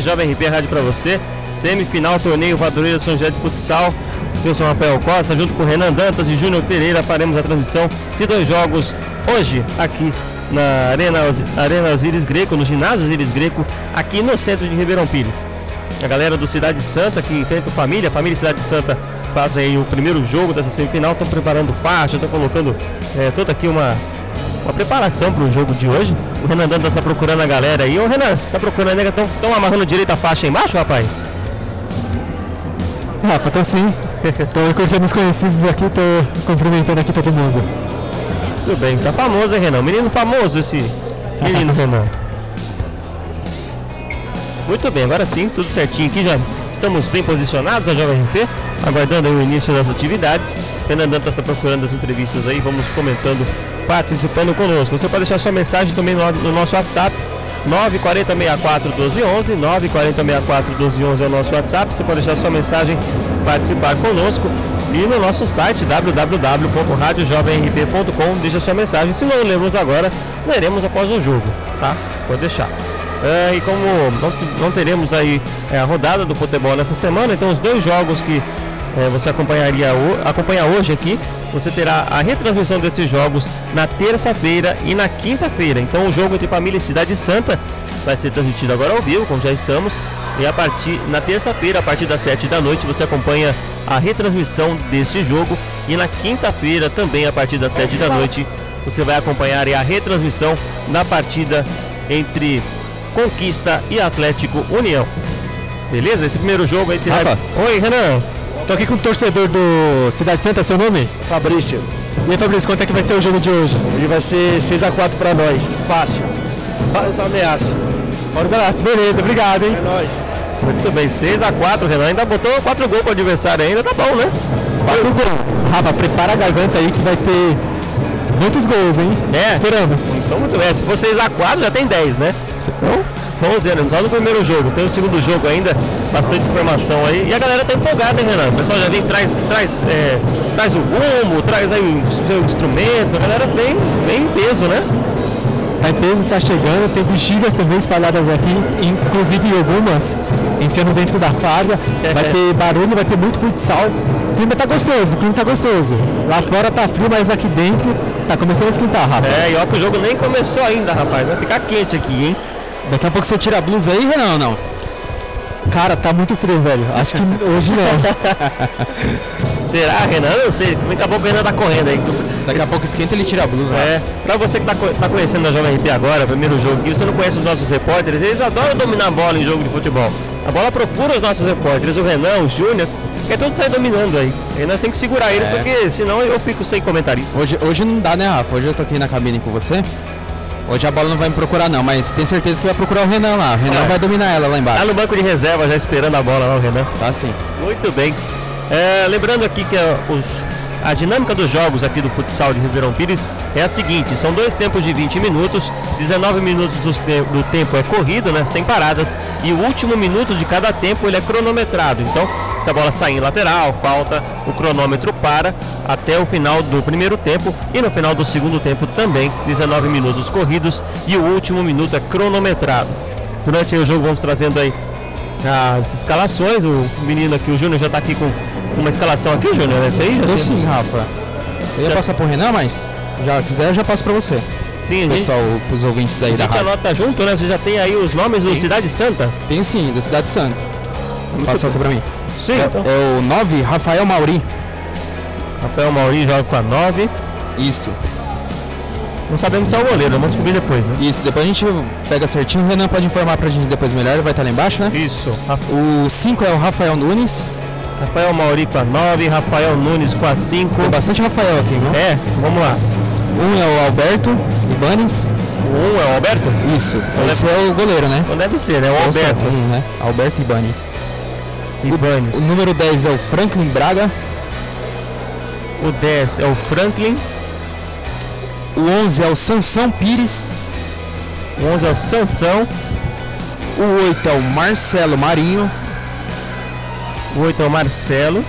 2, Jovem RP Rádio para você. Semifinal torneio Madureira São José de Futsal. Eu sou Rafael Costa, junto com Renan Dantas e Júnior Pereira, faremos a transmissão de dois jogos hoje aqui na Arena, Arena Osiris Greco, no ginásio Osiris Greco, aqui no centro de Ribeirão Pires. A galera do Cidade Santa que enfrenta o Família, a Família Cidade Santa faz aí o primeiro jogo dessa semifinal, estão preparando faixa, estão colocando é, toda aqui uma, uma preparação para o jogo de hoje. O Renan Dantas está procurando a galera aí. Ô Renan, está procurando a Estão amarrando direito a faixa aí embaixo, rapaz? Rafa, tô sim. tô curtindo os conhecidos aqui, tô cumprimentando aqui todo mundo. Tudo bem, tá famoso, hein, Renan? Menino famoso esse menino Renan. Muito bem, agora sim, tudo certinho aqui já. Estamos bem posicionados, a Jovem RP, aguardando o início das atividades. Renan Dantas está procurando as entrevistas aí, vamos comentando, participando conosco. Você pode deixar sua mensagem também no, no nosso WhatsApp, 94064 1211, 94064 1211 é o nosso WhatsApp. Você pode deixar sua mensagem, participar conosco e no nosso site www.radiojovemrp.com. Deixa sua mensagem. Se não lemos agora, leremos após o jogo, tá? Pode deixar. É, e como não, não teremos aí é, a rodada do futebol nessa semana, então os dois jogos que é, você acompanharia acompanha hoje aqui você terá a retransmissão desses jogos na terça-feira e na quinta-feira. Então o jogo entre Família e Cidade Santa vai ser transmitido agora ao vivo, como já estamos. E a partir na terça-feira, a partir das 7 da noite, você acompanha a retransmissão desse jogo. E na quinta-feira, também a partir das 7 da noite, você vai acompanhar a retransmissão da partida entre Conquista e Atlético União. Beleza? Esse primeiro jogo entre. Rafa. Oi, Renan. Tô aqui com o torcedor do Cidade Santa, seu nome? Fabrício. E aí, Fabrício, quanto é que vai ser o jogo de hoje? Ele vai ser 6x4 pra nós. Fácil. Faz uma ameaça. Bora ameaça. Beleza, obrigado, hein? É nóis. Muito bem, 6x4, Renan. Ainda botou 4 gols pro adversário ainda, tá bom, né? 4 gols. Rafa, prepara a garganta aí que vai ter muitos gols, hein? É. Esperamos. Então, muito bem. Se for 6x4, já tem 10, né? Então, vamos ver, só no primeiro jogo. Tem o segundo jogo ainda, bastante informação aí. E a galera tá empolgada, hein, Renan? O pessoal já vem, traz, traz, é, traz o rumo, traz aí o seu instrumento. A galera vem, vem em peso, né? Tá em peso, tá chegando. Tem bexigas também espalhadas aqui, inclusive algumas entrando dentro da quadra. Vai ter barulho, vai ter muito futsal. O clima tá gostoso, o clima tá gostoso. Lá fora tá frio, mas aqui dentro tá começando a esquentar, rapaz. É, e ó que o jogo nem começou ainda, rapaz. Vai ficar quente aqui, hein? Daqui a pouco você tira a blusa aí, Renan, ou não? Cara, tá muito frio, velho. Acho que hoje não. Será, Renan? Eu sei. Daqui a pouco o Renan tá correndo aí. Daqui a pouco esquenta ele tira a blusa. É. Pra você que tá, tá conhecendo a Jovem RP agora, primeiro jogo, e você não conhece os nossos repórteres, eles adoram dominar a bola em jogo de futebol. A bola procura os nossos repórteres, o Renan, o Júnior, quer todos sair dominando aí. E nós temos que segurar eles, é. porque senão eu fico sem comentarista. Hoje, hoje não dá, né, Rafa? Hoje eu tô aqui na cabine com você. Hoje a bola não vai me procurar não, mas tem certeza que vai procurar o Renan lá. O Renan é. vai dominar ela lá embaixo. Tá no banco de reserva já esperando a bola lá, o Renan. Tá sim. Muito bem. É, lembrando aqui que é, os, a dinâmica dos jogos aqui do futsal de Ribeirão Pires é a seguinte: são dois tempos de 20 minutos, 19 minutos do, do tempo é corrido, né, sem paradas, e o último minuto de cada tempo ele é cronometrado. Então, se a bola sair em lateral, falta, o cronômetro para até o final do primeiro tempo e no final do segundo tempo também, 19 minutos corridos e o último minuto é cronometrado. Durante o jogo vamos trazendo aí as escalações. O menino aqui, o Júnior, já está aqui com uma escalação aqui, Júnior, é isso aí? Tô sim, Rafa. Eu ia já... passar pro Renan, mas já quiser eu já passo para você. Sim, Pessoal, gente... os ouvintes aí da rádio. anota junto, né? Você já tem aí os nomes sim. do Cidade Santa? Tem sim, do Cidade Santa. Passa aqui para mim. Sim. É, então. é o 9, Rafael Mauri. Rafael Mauri joga com a 9. Isso. Não sabemos se é o goleiro, vamos descobrir depois, né? Isso, depois a gente pega certinho. O Renan pode informar pra gente depois melhor, ele vai estar lá embaixo, né? Isso. O 5 é o Rafael Nunes. Rafael Mauri com a 9, Rafael Nunes com a 5. Tem bastante Rafael aqui, né? É, vamos lá. Um é o Alberto Ibanes. O 1 um é o Alberto? Isso. Então Esse deve... é o goleiro, né? Não deve ser, né? O Alberto. Um, né? Alberto Ibanes. Ibanez. O, o número 10 é o Franklin Braga. O 10 é o Franklin. O 11 é o Sansão Pires. O 11 é o Sansão. O 8 é o Marcelo Marinho. O 8 é o Marcelo.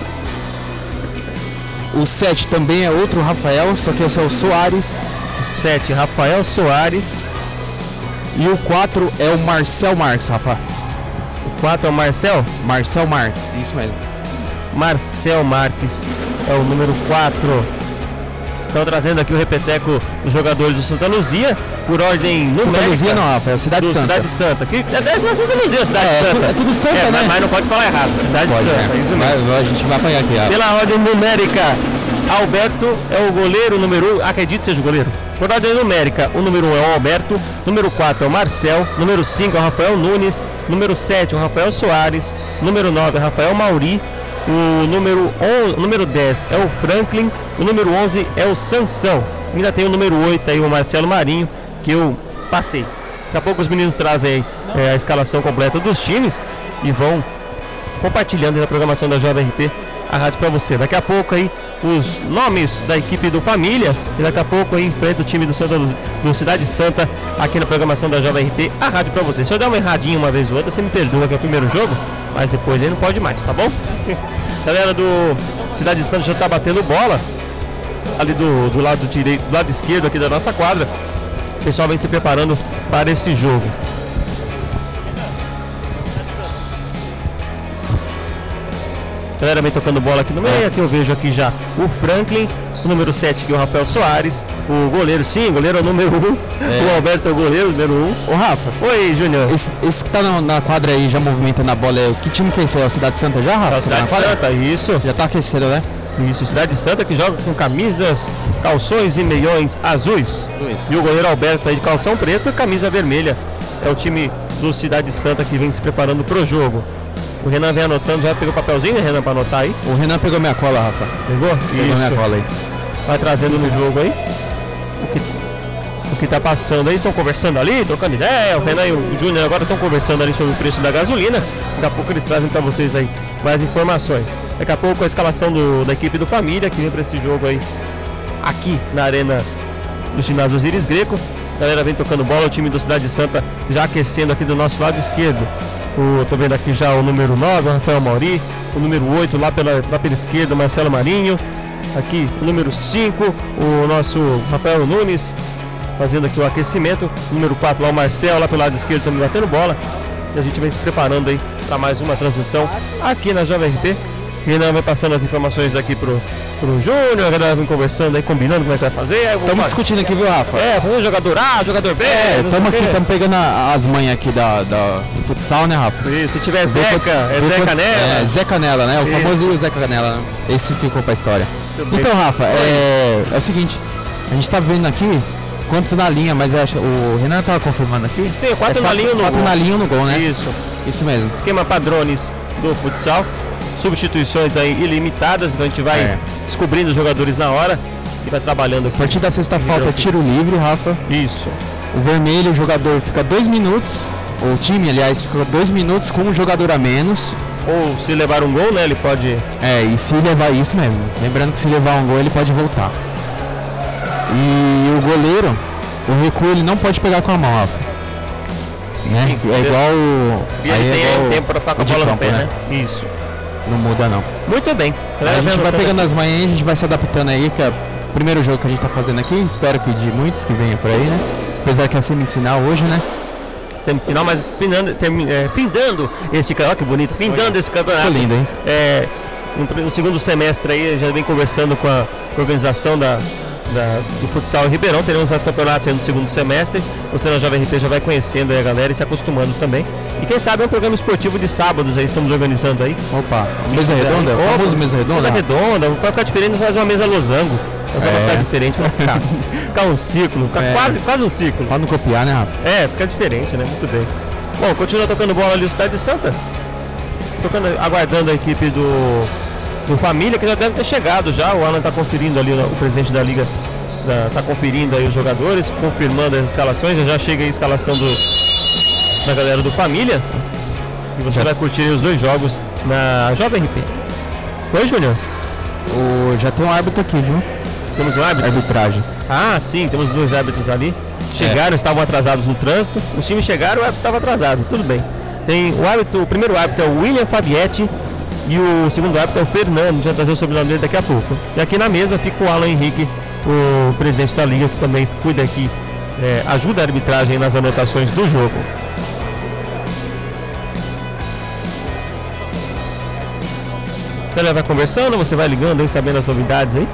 O 7 também é outro Rafael, só que esse é o Soares. O 7, Rafael Soares. E o 4 é o Marcel Marques, Rafa. O 4 é o Marcel? Marcel Marques, isso mesmo. Marcel Marques é o número 4. Estão trazendo aqui o repeteco dos jogadores do Santa Luzia, por ordem numérica. Santa Luzia não, Rafael, Cidade do Santa. Cidade Santa. Que é na Santa Luzia, Cidade É, é Santa. é tudo Santa, É, né? mas, não pode falar errado, Cidade Pode, Santa, né? isso mesmo. Mas a gente vai apanhar aqui, ó. Pela ordem numérica, Alberto é o goleiro número 1. Um, acredito que seja o goleiro. Por ordem numérica, o número 1 um é o Alberto, número 4 é o Marcel, número 5 é o Rafael Nunes, número 7 é o Rafael Soares, número 9 é o Rafael Mauri, o número, 11, número 10 é o Franklin, o número 11 é o Sansão. Ainda tem o número 8 aí, o Marcelo Marinho, que eu passei. Daqui a pouco os meninos trazem aí, é, a escalação completa dos times e vão compartilhando na programação da Jovem RP a rádio para você. Daqui a pouco aí os nomes da equipe do Família e daqui a pouco enfrenta o time do, Santa do Cidade Santa aqui na programação da Jovem RP a rádio para você. Se eu der uma erradinha uma vez ou outra, você me perdoa que é o primeiro jogo, mas depois aí não pode mais, tá bom? Galera do Cidade Santa já tá batendo bola ali do, do lado direito, do lado esquerdo aqui da nossa quadra. O pessoal vem se preparando para esse jogo. Galera vem tocando bola aqui no meio. Aqui eu vejo aqui já o Franklin, o número 7 que é o Rafael Soares, o goleiro sim, o goleiro é o número 1. O Alberto é o goleiro, número 1. Ô, Rafa, Oi, Júnior. esse, esse que tá na, na quadra aí já movimentando a bola, é, que time que é esse? É o Cidade Santa já, Rafa? É o Cidade Tá na quadra? Santa, isso. Já tá aquecendo, né? Isso, Cidade Santa que joga com camisas, calções e meiões azuis. E o goleiro Alberto aí de calção preto e camisa vermelha. É o time do Cidade Santa que vem se preparando pro jogo. O Renan vem anotando, já pegou o papelzinho, né, Renan, para anotar aí? O Renan pegou minha cola, Rafa. Pegou? Pegou minha cola aí. Vai trazendo no jogo aí. O que, o que tá passando aí, estão conversando ali, trocando ideia. O Renan e o Júnior agora estão conversando ali sobre o preço da gasolina. Daqui a pouco eles trazem para vocês aí mais informações. Daqui a pouco a escalação do- da equipe do Família que vem para esse jogo aí aqui na arena do ginásio Osiris Greco. A galera vem tocando bola, o time do Cidade Santa já aquecendo aqui do nosso lado esquerdo. O, tô vendo aqui já o número 9, o Rafael Mauri, o número 8 lá pela, lá pela esquerda, Marcelo Marinho. Aqui o número 5, o nosso Rafael Nunes, fazendo aqui o aquecimento. O número 4 lá o Marcel, lá pelo lado esquerdo também batendo bola. E a gente vem se preparando aí para mais uma transmissão aqui na Jovem RP. Renan vai passando as informações aqui pro, pro Júnior, a galera vem conversando aí, combinando como é que vai fazer. Estamos discutindo aqui, viu, Rafa? É, vamos jogador A, jogador B. É, estamos aqui, estamos pegando a- as manhas aqui da, da- do futsal, né, Rafa? Isso, se tiver Zeca, é vê Zé quantos- Canela. É, Zé Canela, né? O Isso. famoso Zé Canela, né? Esse ficou pra história. Muito bem. Então, Rafa, é, é o seguinte, a gente tá vendo aqui quantos na linha, mas acho, o Renan tava confirmando aqui. Sim, quatro É na linha no quatro gol. na linha no gol, né? Isso. Isso mesmo. Esquema padrões do futsal. Substituições aí ilimitadas, então a gente vai É. descobrindo os jogadores na hora e vai trabalhando A aqui. partir da sexta falta é tiro livre, Rafa. Isso. O vermelho, o jogador fica dois minutos. O time, aliás, fica dois minutos com um jogador a menos. Ou se levar um gol, né, ele pode. É, e se levar isso mesmo. Lembrando que se levar um gol ele pode voltar. E o goleiro, o recuo ele não pode pegar com a mão, Rafa. Né? Sim, é igual. E aí ele é tem igual tempo para ficar com a bola no campo, pé, né? Isso. Não muda não. Muito bem. A gente vai pegando as manhãs, a gente vai se adaptando aí, que é o primeiro jogo que a gente tá fazendo aqui. Espero que de muitos que venham por aí, né? Apesar que é a semifinal hoje, né? semifinal, mas finando, termi- é, findando esse campeonato, que bonito, findando esse campeonato. Lindo, hein? É, no, no segundo semestre aí, já vem conversando com a organização da, da- do futsal em Ribeirão. Teremos mais campeonatos aí no segundo semestre. Você na Jovem RP já vai conhecendo aí a galera e se acostumando também. E quem sabe é um programa esportivo de sábados aí, estamos organizando aí. Opa, mesa redonda? Opa, famoso mesa redonda? Mesa redonda, pra ficar diferente, faz uma mesa losango. Mas É. ficar diferente, vai ficar, ficar um ciclo, ficar É. quase, quase um ciclo. Pra não copiar, né, Rafa? É, fica diferente, né? Muito bem. Bom, continua tocando bola ali o Cidade de Santa. Tocando, aguardando a equipe do, do Família, que já deve ter chegado já. O Alan está conferindo ali, o presidente da liga está conferindo aí os jogadores, confirmando as escalações. Já, já chega a escalação do, da galera do Família. E você vai curtir os dois jogos na Jovem RP. Oi, Júnior. O, já tem um árbitro aqui, viu? Temos um árbitro? Arbitragem. Ah, sim, temos dois árbitros ali. Chegaram, estavam atrasados no trânsito. Os times chegaram, o árbitro estava atrasado. Tudo bem. Tem o árbitro, o primeiro árbitro é o William Fabietti e o segundo árbitro é o Fernando, já trazer o sobrenome dele daqui a pouco. E aqui na mesa fica o Alan Henrique, o presidente da liga, que também cuida aqui, é, ajuda a arbitragem nas anotações do jogo. Então ele vai conversando, você vai ligando aí, sabendo as novidades aí.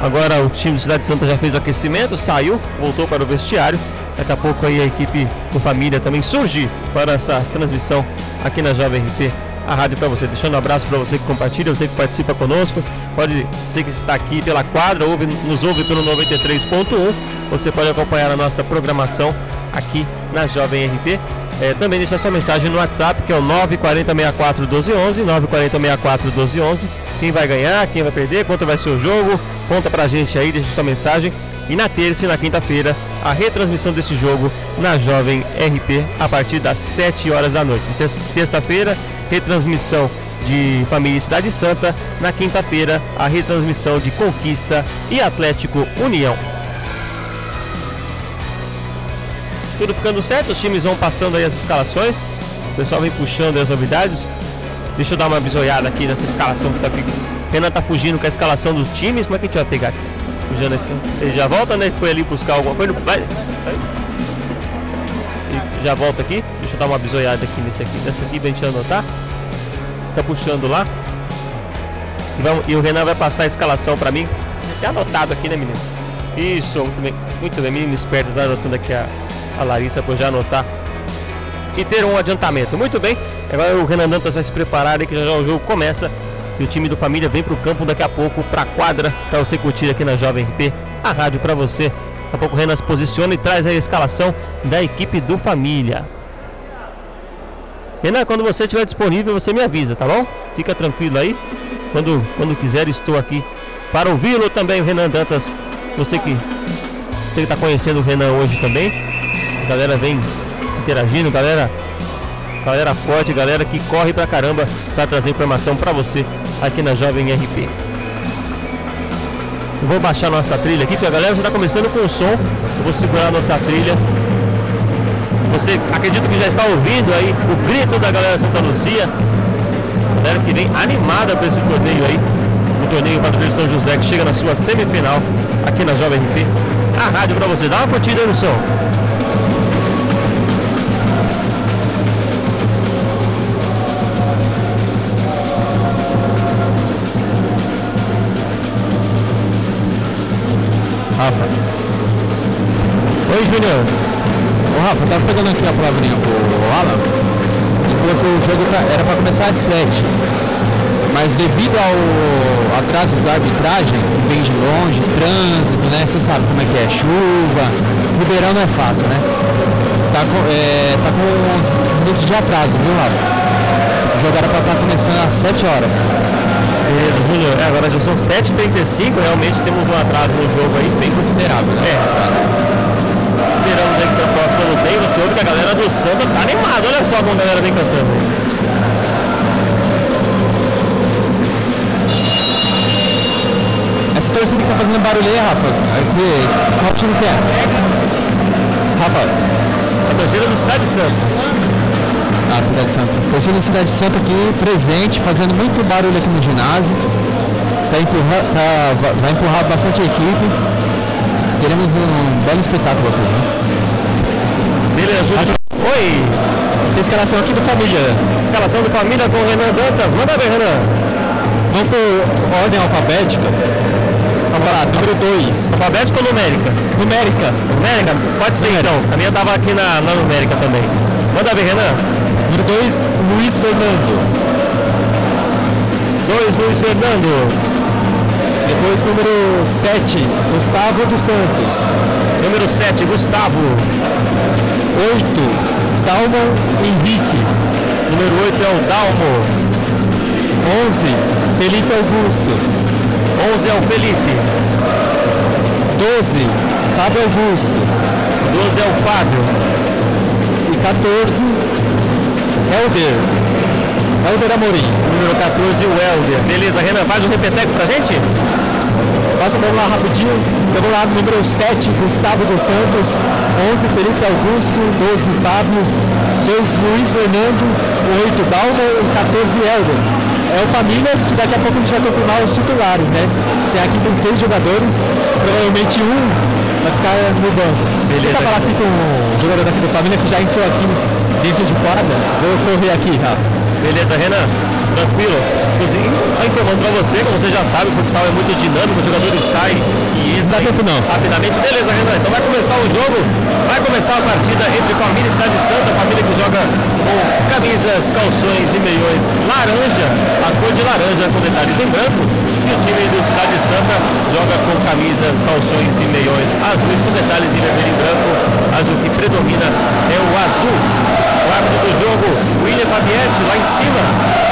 Agora o time de Cidade Santa já fez o aquecimento, saiu, voltou para o vestiário. Daqui a pouco aí a equipe do Família também surge para essa transmissão aqui na Jovem RP a rádio para você. Deixando um abraço para você que compartilha, você que participa conosco. Pode ser que está aqui pela quadra, ouve, nos ouve pelo 93.1. Você pode acompanhar a nossa programação aqui na Jovem RP. É, também deixa sua mensagem no WhatsApp, que é o 94064 1211, 94064 1211. Quem vai ganhar, quem vai perder, quanto vai ser o jogo, conta pra gente aí, deixa sua mensagem. E na terça e na quinta-feira, a retransmissão desse jogo na Jovem RP a partir das 7 horas da noite. Terça-feira, retransmissão de Família Cidade Santa. Na quinta-feira, a retransmissão de Conquista e Atlético União. Tudo ficando certo, os times vão passando aí as escalações. O pessoal vem puxando as novidades. Deixa eu dar uma bisoiada aqui nessa escalação que tá aqui. Renan tá fugindo com a escalação dos times. Como é que a gente vai pegar aqui? Fugindo a escalação. Ele já volta, né? Foi ali buscar alguma coisa. Vai. vai. Já volta aqui. Deixa eu dar uma bisoiada aqui nesse aqui. Nessa aqui pra gente anotar. Tá puxando lá. E, vamos, e o Renan vai passar a escalação pra mim. Já anotado aqui, né, menino? Isso, muito bem. Muito bem, menino esperto. Tá anotando aqui a, a Larissa para já anotar e ter um adiantamento. Muito bem, agora o Renan Dantas vai se preparar aí que já, já o jogo começa e o time do Família vem para o campo daqui a pouco para a quadra para você curtir aqui na Jovem RP, a rádio para você. Daqui a pouco o Renan se posiciona e traz a escalação da equipe do Família. Renan, quando você estiver disponível, você me avisa, tá bom? Fica tranquilo aí. Quando, quando quiser, estou aqui para ouvi-lo também, o Renan Dantas. Você que você está conhecendo o Renan hoje também. A galera vem interagindo, galera, galera forte, galera que corre pra caramba para trazer informação para você aqui na Jovem RP. Eu vou baixar nossa trilha aqui, porque a galera já está começando com o som. Eu vou segurar nossa trilha. Você acredito que já está ouvindo aí o grito da galera Santa Lucia. Galera que vem animada para esse torneio aí. O torneio Padre São José que chega na sua semifinal aqui na Jovem RP. A rádio para você. Dá uma curtida aí no som. Rafa. Oi, Júnior. Ô Rafa, tava pegando aqui a palavrinha pro Alan. Ele falou que o jogo tá- era para começar às 7. Mas devido ao atraso da arbitragem, que vem de longe, trânsito, né? Você sabe como é que é, chuva. Ribeirão não é fácil, né? Tá com, é, tá com uns minutos de atraso, viu, Rafa? O jogo era para estar começando às 7 horas. Beleza, Júnior. É, agora já são 7h35, realmente temos um atraso no jogo aí. Bem considerável, né? É. Esperamos aí que para a próxima luta você ouve que a galera do Santa tá animada. Olha só como a galera vem cantando. Essa torcida que tá fazendo barulho aí, Rafa, aqui, qual time que é? Rafa, A torcida do Cidade Santa. Ah, Cidade Santa. Torcida da Cidade Santa aqui presente, fazendo muito barulho aqui no ginásio. Tá empurra, tá, va- vai empurrar bastante a equipe. Teremos um belo espetáculo aqui. Né? Beleza, Júnior. Oi. Tem escalação aqui do Família. Escalação do família com o Renan Dantas. Manda ver, Renan. Vamos por ordem alfabética. Vamos lá, número 2. Alfabética ou numérica? Numérica. Numérica? Pode ser então. A minha tava aqui na, na numérica também. Manda ver, Renan. Número 2, Luiz Fernando. 2, Luiz Fernando. Depois, número 7, Gustavo dos Santos. Número 7, Gustavo. 8, Dalmon Henrique. Número 8 é o Dalmo. 11, Felipe Augusto. 11 é o Felipe. 12, Fábio Augusto. 12 é o Fábio. E 14, Helder. Helder Amorim. Número 14, o Helder. Beleza, Renan, faz um repeteco pra gente? Passa vamos lá rapidinho. Então vamos lá, número 7, Gustavo dos Santos. 11, Felipe Augusto. 12, Fábio. 2, Luiz Fernando. 8, Dalma. E 14, Helder. É o família que daqui a pouco a gente vai confirmar os titulares, né? Tem, aqui tem seis jogadores. Provavelmente um vai ficar no banco. Beleza. Tenta falar aqui com o jogador daqui do família que já entrou aqui dentro de quadra. Vou correr aqui, Rafa. Beleza, Renan. Tranquilo. Inclusive, informando para você, como você já sabe, o futsal é muito dinâmico, os jogadores saem e Não dá tempo não. rapidamente. Beleza, Renan. Então vai começar o jogo, vai começar a partida entre família e Cidade Santa, família que joga com camisas, calções e meiões laranja, a cor de laranja com detalhes em branco. E o time do Cidade Santa joga com camisas, calções e meiões azuis com detalhes em vermelho e branco. Azul que predomina é o azul. O do jogo, William Fabietti, lá em cima,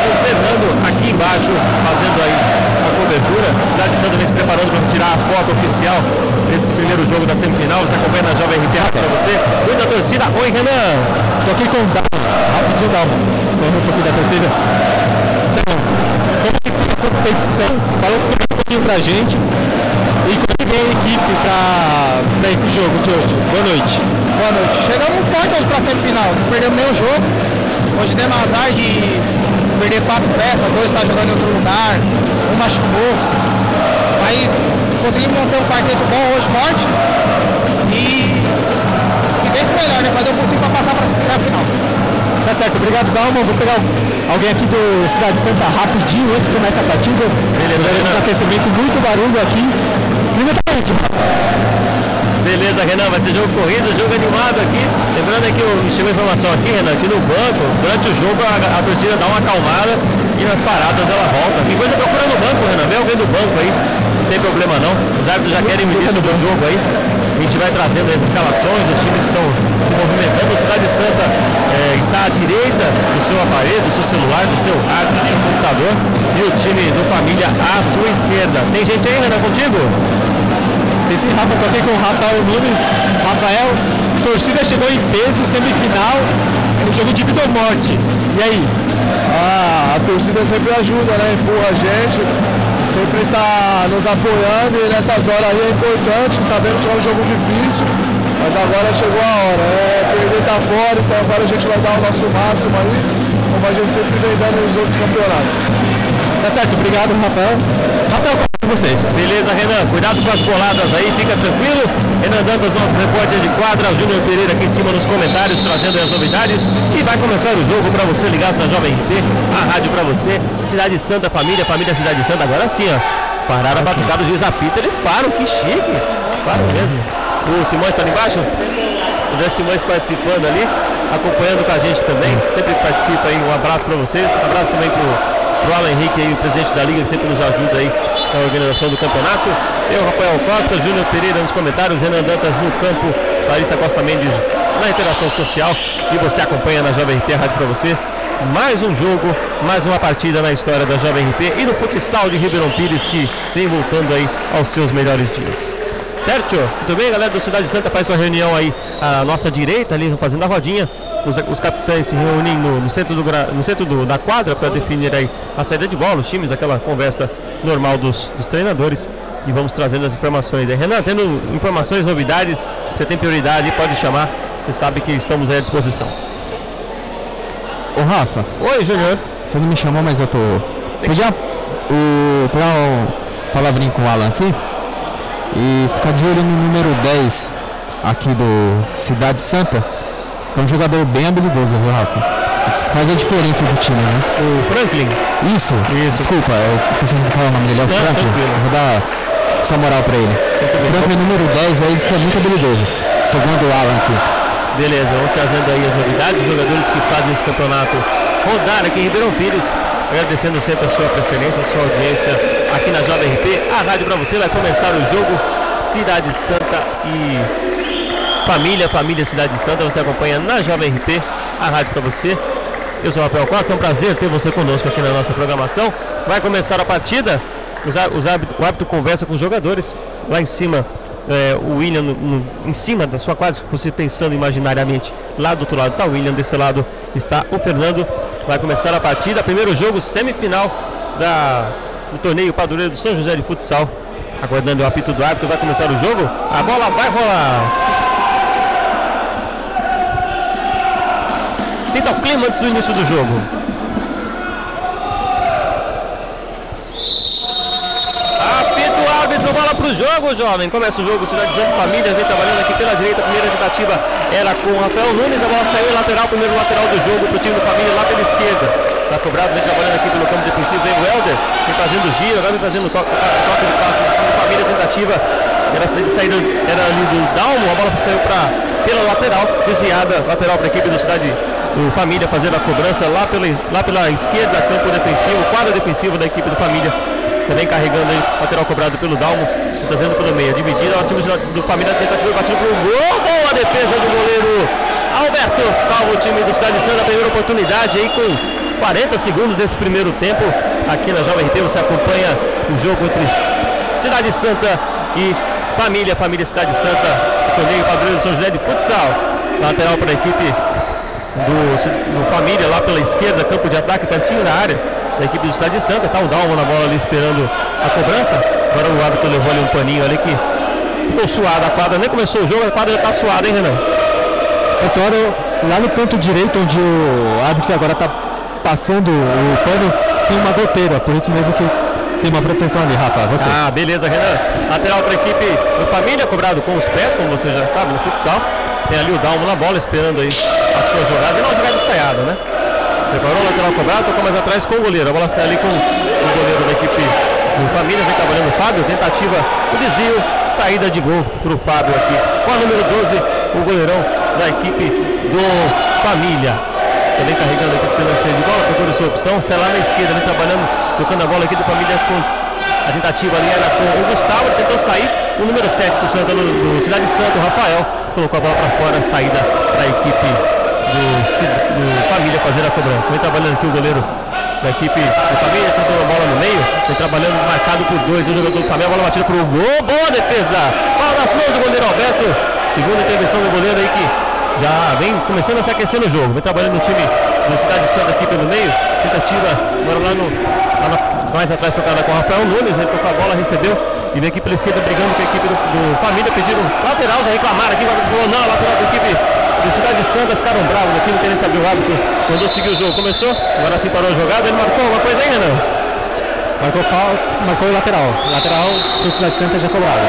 e o Fernando aqui embaixo, fazendo aí a cobertura. Cidade Santa vem se preparando para tirar a foto oficial desse primeiro jogo da semifinal. Você acompanha na Jovem RP para você. Muita torcida. Oi, Renan. Tô aqui com o Dalma, rapidinho Dalma, correndo um pouquinho da torcida. Então, como que foi a competição? Fala um pouquinho pra gente e como vem a equipe pra esse jogo de hoje. Boa noite. Boa noite. Chegamos forte hoje para a semifinal. Não perdemos nenhum jogo. Hoje demos azar de perder quatro peças, dois estão jogando em outro lugar, um machucou. Mas conseguimos manter um quarteto bom hoje forte e, e bem se melhor, né? Fazer o possível para passar para a final. Tá certo, obrigado Dalma. Vou pegar alguém aqui do Cidade Santa rapidinho antes de começar a partida. Beleza, Beleza, Renan. aquecimento, muito barulho aqui. Primeiramente, Beleza, Renan, vai ser jogo corrido, jogo animado aqui. Lembrando que eu chegou a informação aqui, Renan, que no banco, durante o jogo, a, a torcida dá uma acalmada e nas paradas ela volta. Tem coisa procura no banco, Renan. Vem alguém do banco aí. Não tem problema não. Os árbitros já querem o início do jogo aí. A gente vai trazendo as escalações, os times estão se movimentando. O Cidade Santa eh, está à direita do seu aparelho, do seu celular, do seu rádio, do seu computador. E o time do Família à sua esquerda. Tem gente aí, Renan, contigo? Esse Rafa, tô aqui com o Rafael Nunes. Rafael, torcida chegou em peso, semifinal, um jogo de vida ou morte. E aí? Ah, a torcida sempre ajuda, né? Empurra a gente, sempre está nos apoiando e nessas horas aí é importante, sabendo que é um jogo difícil, mas agora chegou a hora. É, perder tá fora, então agora a gente vai dar o nosso máximo aí, como a gente sempre vem dando nos outros campeonatos. Tá certo, obrigado, Rafael. Rafael, como é você? Beleza, Renan. Cuidado com as boladas aí, fica tranquilo. Renan Dantas, nosso repórter de quadra. Júnior Pereira aqui em cima nos comentários, trazendo as novidades. E vai começar o jogo para você ligado na Jovem RT, a rádio para você. Cidade Santa, família, família Cidade Santa. Agora sim, ó. Pararam a batucada, o juiz apita, eles param. Que chique. Param mesmo. O Simões está ali embaixo? O Zé Simões participando ali, acompanhando com a gente também. Sempre participa aí. Um abraço para você. Um abraço também pro pro Alan Henrique aí, o presidente da Liga, que sempre nos ajuda aí na organização do campeonato. Eu, Rafael Costa, Júnior Pereira nos comentários, Renan Dantas no campo, Larissa Costa Mendes na interação social e você acompanha na Jovem RP, a rádio para você. Mais um jogo, mais uma partida na história da Jovem RP e do futsal de Ribeirão Pires que vem voltando aí aos seus melhores dias. Certo? Muito bem, galera do Cidade Santa faz sua reunião aí à nossa direita, ali fazendo a rodinha. Os, os capitães se reúnem no, no centro, do, no centro do- da quadra para definir aí a saída de bola, os times, aquela conversa normal dos, dos treinadores. E vamos trazendo as informações aí. Renan, tendo informações, novidades, você tem prioridade, pode chamar. Você sabe que estamos aí à disposição. Ô Rafa, Oi, Júnior. você não me chamou, mas eu tô. Podia o, pegar um palavrinho com o Alan aqui e ficar de olho no número 10 aqui do Cidade Santa. Esse é um jogador bem habilidoso, viu, Rafa? Isso que faz a diferença do time, né? O Franklin. Isso, Isso. desculpa, eu esqueci de falar o nome dele, é o Não, Franklin. tranquilo. Eu vou dar essa moral pra ele. O Franklin número 10 aí diz que é muito habilidoso, segundo o Alan aqui. Beleza, vamos trazendo aí as novidades, os jogadores que fazem esse campeonato rodar aqui em Ribeirão Pires. Agradecendo sempre a sua preferência, a sua audiência aqui na Jovem RP. A rádio para você vai começar o jogo Cidade Santa e Família, Família Cidade Santa. Você acompanha na Jovem RP, a rádio para você. Eu sou o Rafael Costa, é um prazer ter você conosco aqui na nossa programação. Vai começar a partida, os, os o árbitro conversa com os jogadores. Lá em cima, é, o William, no- no- em cima da sua quadra, você pensando imaginariamente, lá do outro lado está o William, desse lado está o Fernando. Vai começar a partida, primeiro jogo, semifinal da, do torneio Padureiro do São José de Futsal. Aguardando o apito do árbitro, vai começar o jogo. A bola vai rolar. Sinta o clima antes do início do jogo. Apito o árbitro, bola pro jogo, jovem. Começa o jogo, Cidade Santa Família, vem trabalhando aqui pela direita. Primeira tentativa era com o Rafael Nunes, a bola saiu lateral, primeiro lateral do jogo pro time do Família lá pela esquerda. Tá cobrado, vem trabalhando aqui pelo campo defensivo, vem o Helder, vem fazendo giro, agora vem fazendo toque, toque de passe de família, tentativa. Era saída, era ali do Dalmo, a bola saiu para pela lateral, desviada, lateral para a equipe do Cidade do Família fazendo a cobrança lá pela, lá pela esquerda, campo defensivo, quadra defensiva da equipe do Família. Também carregando aí, lateral cobrado pelo Dalmo, trazendo pelo meio. Dividida, o time do Família tentativa batido para o gol. Boa defesa do goleiro Alberto. Salva o time do Cidade Santa, primeira oportunidade aí com 40 segundos desse primeiro tempo. Aqui na Jovem RT você acompanha o jogo entre Cidade Santa e Família, Família Cidade Santa, torneio de São José de futsal. Lateral para a equipe do, do Família lá pela esquerda, campo de ataque, pertinho da área da equipe do Cidade Santa. Está o Dalmo na bola ali esperando a cobrança. Agora o árbitro levou ali um paninho ali que ficou suado a quadra. Nem começou o jogo, a quadra já está suada, hein, Renan? Pessoal, lá no canto direito, onde o árbitro agora está passando o pano, tem uma goteira, por isso mesmo que tem uma proteção ali, Rafa. Você. Ah, beleza, Renan. Lateral para a equipe do Família, cobrado com os pés, como você já sabe, no futsal. Tem ali o Dalmo na bola, esperando aí a sua jogada. E não jogada ensaiada, né? Preparou o lateral cobrado, tocou mais atrás com o goleiro. A bola sai ali com o goleiro da equipe do Família, vem trabalhando o Fábio. Tentativa, o desvio, saída de gol para o Fábio aqui. Com a número 12, o goleirão da equipe do Família. Também carregando aqui esperança de bola, procura sua opção. Sai lá na esquerda, vem trabalhando, tocando a bola aqui do Família com a tentativa ali era com o Gustavo, tentou sair. O número 7 do, Santa, do, Cidade Santo, Rafael, colocou a bola para fora, saída para a equipe do, do Família fazendo a cobrança. Vem trabalhando aqui o goleiro da equipe do Família, tentou a bola no meio, vem trabalhando marcado por dois, o jogador do Família, a bola batida para o gol, boa defesa, bola nas mãos do goleiro Alberto, segunda intervenção do goleiro aí que já vem começando a se aquecer no jogo, vem trabalhando no time do Cidade Santa aqui pelo meio, tentativa, agora lá no, lá na, mais atrás tocada com o Rafael Nunes, ele tocou a bola, recebeu, e vem aqui pela esquerda brigando com a equipe do, do Família, pedindo lateral, já reclamaram aqui, falou não, lateral da equipe do Cidade Santa ficaram bravos aqui, não querem saber o hábito. Quando seguir o jogo começou, agora sim parou a jogada, ele marcou alguma coisa aí, Renan? Marcou, marcou o lateral. Lateral do Cidade Santa já cobrado.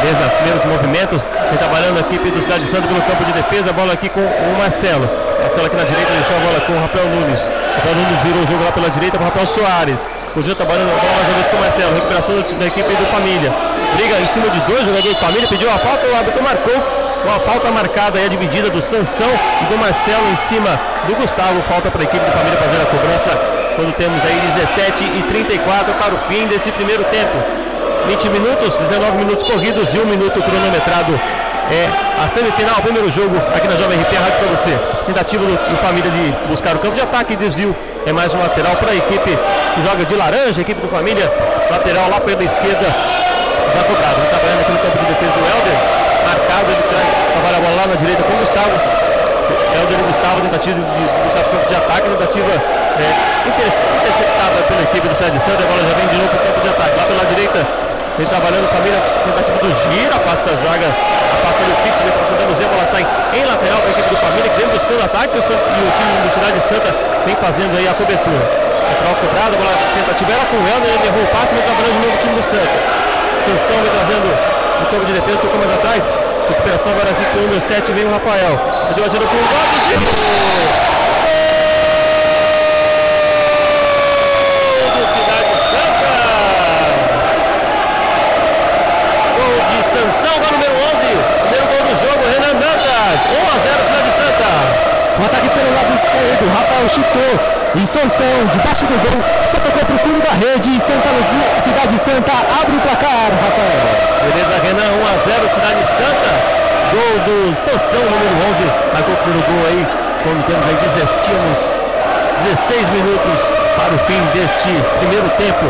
Beleza, primeiros movimentos, vem trabalhando a equipe do Cidade Santa pelo campo de defesa, bola aqui com o Marcelo. Marcelo aqui na direita deixou a bola com o Rafael Nunes. Rafael Nunes virou o jogo lá pela direita para o Rafael Soares. Continua trabalhando a bola mais uma vez com o Marcelo. Recuperação da equipe do Família. Briga em cima de dois jogadores de Família, pediu a falta, o árbitro marcou com a falta marcada aí a dividida do Sansão e do Marcelo em cima do Gustavo. Falta para a equipe do Família fazer a cobrança quando temos aí 17 e 34 para o fim desse primeiro tempo. 20 minutos, 19 minutos corridos e 1 minuto cronometrado. É a semifinal, o primeiro jogo aqui na Jovem RP, rádio para você. Tentativa do, do, Família de buscar o campo de ataque desvio. É mais um lateral para a equipe que joga de laranja, equipe do Família. Lateral lá pela esquerda, já cobrado. Ele trabalhando aqui no campo de defesa o Helder marcado, ele traz, trabalha a bola lá na direita com o Gustavo. Helder e Gustavo, tentativa de buscar campo de ataque, tentativa é, interceptada pela equipe do Sérgio Santos, a bola já vem de novo para o campo de ataque. Lá pela direita, vem trabalhando família, tentativa do giro, afasta a zaga, afasta o Pix, vem passando o Zé, bola sai em lateral para a equipe do família, que vem buscando ataque, e o time do Cidade Santa vem fazendo aí a cobertura. Lateral cobrado, bola tentativa era com o Helder, ele errou o passe, vem trabalhando de novo o time do Santa. Sanção vem trazendo no campo de defesa, tocou mais atrás. Recuperação agora aqui com o número 7, vem o Rafael. Batida com o gol do Cidade Santa. Gol de Sansão, gol número 11. Primeiro gol do jogo, Renan Dantas. 1 a 0 Cidade Santa. O ataque pelo lado esquerdo, Rafael Sansão, debaixo do gol, só tocou pro fundo da rede. E Santa Luzia, Cidade Santa abre o placar, Rafael. Beleza, Renan, 1 a 0 Cidade Santa. Gol do Sansão, número 11. Marcou o primeiro gol aí. Quando temos aí 16 minutos para o fim deste primeiro tempo.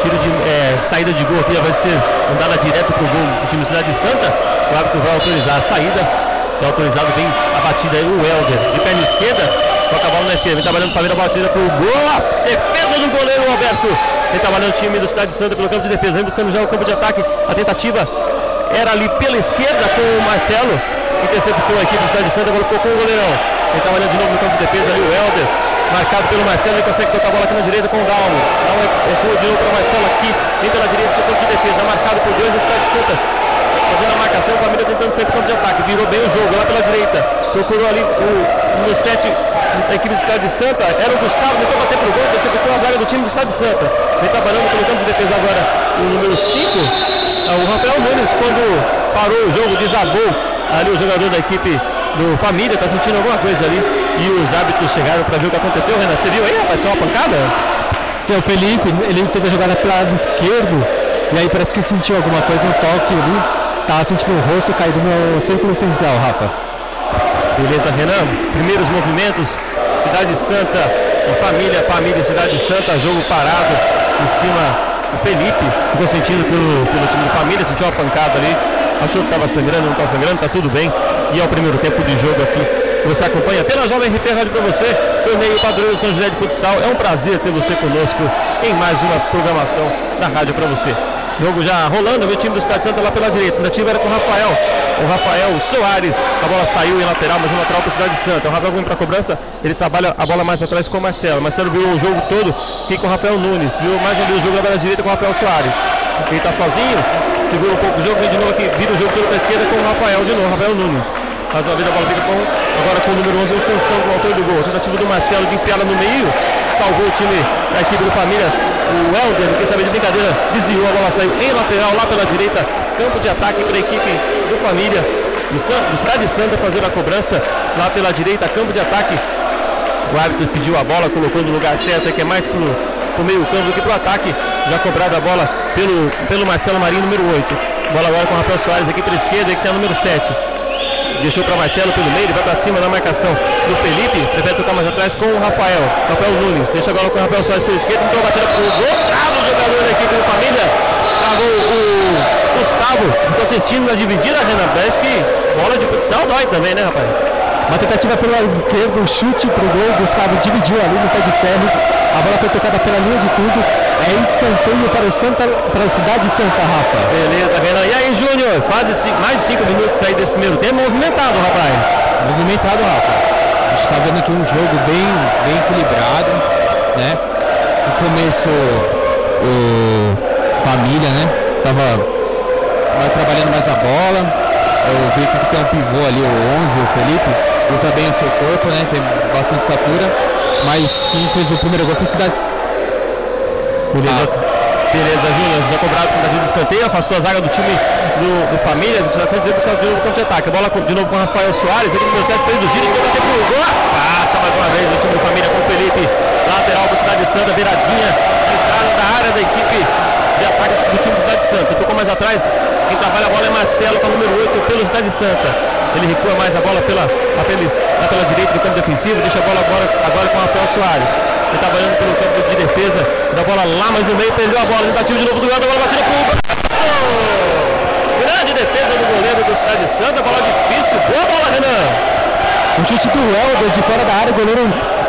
Tiro de é, saída de gol aqui vai ser mandada direto para o gol do time Cidade Santa. O árbitro vai autorizar a saída. É autorizado bem a batida aí o Helder. De perna esquerda, toca a bola na esquerda. Vem trabalhando para a batida para o gol. Defesa do goleiro Roberto. Vem trabalhando o time do Cidade Santa pelo campo de defesa, vem buscando já o campo de ataque. A tentativa era ali pela esquerda com o Marcelo. Interceptou a equipe do Cidade Santa, agora ficou com o goleirão. Vem trabalhando de novo no campo de defesa ali o Helder. Marcado pelo Marcelo, ele consegue tocar a bola aqui na direita com o Dalmo. Dalmo recua de novo para o Marcelo aqui, vem pela direita, seu campo de defesa, marcado por dois do Cidade Santa. Fazendo a marcação, o Família tentando sair pro campo de ataque, virou bem o jogo lá pela direita, procurou ali o número 7 da equipe do Estado de Santa, era o Gustavo, tentou bater pro gol, interceptou a zaga do time do Estado de Santa. Vem trabalhando pelo campo de defesa agora o número 5, o Rafael Nunes, quando parou o jogo, desabou ali o jogador da equipe do Família, tá sentindo alguma coisa ali. E os hábitos chegaram para ver o que aconteceu. Renan, você viu aí, rapaz? Só uma pancada? O Felipe, ele fez a jogada pelo lado esquerdo e aí parece que sentiu alguma coisa, um toque ali. Tava sentindo o rosto caído no círculo central, Rafa. Beleza, Renan. Primeiros movimentos, Cidade Santa, família, família, Cidade Santa, jogo parado em cima do Felipe. Ficou sentindo pelo, pelo time de família, sentiu uma pancada ali. Achou que estava sangrando, não está sangrando, está tudo bem. E é o primeiro tempo de jogo aqui você acompanha pela Jovem RP Rádio para você, torneio Padroeiro São José de Futsal. É um prazer ter você conosco em mais uma programação da rádio para você. Jogo já rolando, o time do Cidade Santa lá pela direita. Time era com o Rafael. O Rafael Soares. A bola saiu em lateral, mas em lateral para o Cidade Santa. O Rafael vem para a cobrança. Ele trabalha a bola mais atrás com o Marcelo. Marcelo virou o jogo todo aqui com o Rafael Nunes. Viu mais um vez o jogo lá pela direita com o Rafael Soares. Ele está sozinho, segura um pouco o jogo, vem de novo aqui, vira o jogo todo para a esquerda com o Rafael de novo, Rafael Nunes. Mais uma vez a bola fica com, agora com o número 11, o Sansão, com o autor do gol. Tentativa do Marcelo de enfiá-la no meio, salvou o time da equipe do Família. O Helder, quem sabe de brincadeira, desviou, a bola saiu em lateral, lá pela direita. Campo de ataque para a equipe do Família. Do, San, do Cidade Santa fazendo a cobrança lá pela direita, campo de ataque. O árbitro pediu a bola, colocou no lugar certo, que é mais pro, pro meio campo do que pro ataque. Já cobrada a bola pelo, pelo Marcelo Marinho, número 8. Bola agora com o Rafael Soares aqui pela esquerda, que o número 7 deixou para Marcelo pelo meio, ele vai para cima na marcação do Felipe, prefere tocar mais atrás com o Rafael, Rafael Nunes, deixa agora com o Rafael Soares pela esquerda, então batida para o gol, trava o jogador da equipe do Família, travou o Gustavo, estou sentindo na dividida, Renan, parece que bola de futsal dói também, né rapaz? Uma tentativa pelo lado esquerdo, um chute pro gol, Gustavo dividiu ali no pé de ferro, a bola foi tocada pela linha de fundo, é escanteio para o Santa, para a cidade de Santa Rafa. Beleza, Renan. E aí, Júnior? Quase cinco, mais de 5 minutos aí desse primeiro tempo, movimentado, rapaz. Movimentado, Rafa. A gente está vendo aqui um jogo bem, bem equilibrado, né? No começo, o família, né? Tava trabalhando mais a bola. Eu vi que tem um pivô ali, o 11, o Felipe, usa bem o seu corpo, né? Tem bastante estatura. Mas quem fez o primeiro gol foi a Cidade Beleza. Ah. Beleza, Júnior. Já cobrado com o de escanteio, afastou a zaga do time do, do Família, do Cidade Santos, buscar de novo campo de ataque. A bola de novo com o Rafael Soares, ele deu certo, fez o giro, então bater pro gol. Basta mais uma vez o time do Família com o Felipe, lateral do Cidade Santa, beiradinha, entrada da área da equipe de ataque do time do Cidade Santa. Tocou mais atrás, quem trabalha a bola é Marcelo, com o número 8 pelo Cidade Santa. Ele recua mais a bola pela, pela, pela direita do campo defensivo, deixa a bola agora, agora com o Rafael Soares. Ele trabalhando pelo campo de defesa, da bola lá, mas no meio perdeu a bola. Tentativa de novo do a bola batida pro gol. Grande defesa do goleiro do Cidade Santa, bola difícil, boa bola, Renan. O chute do Helder de fora da área, o goleiro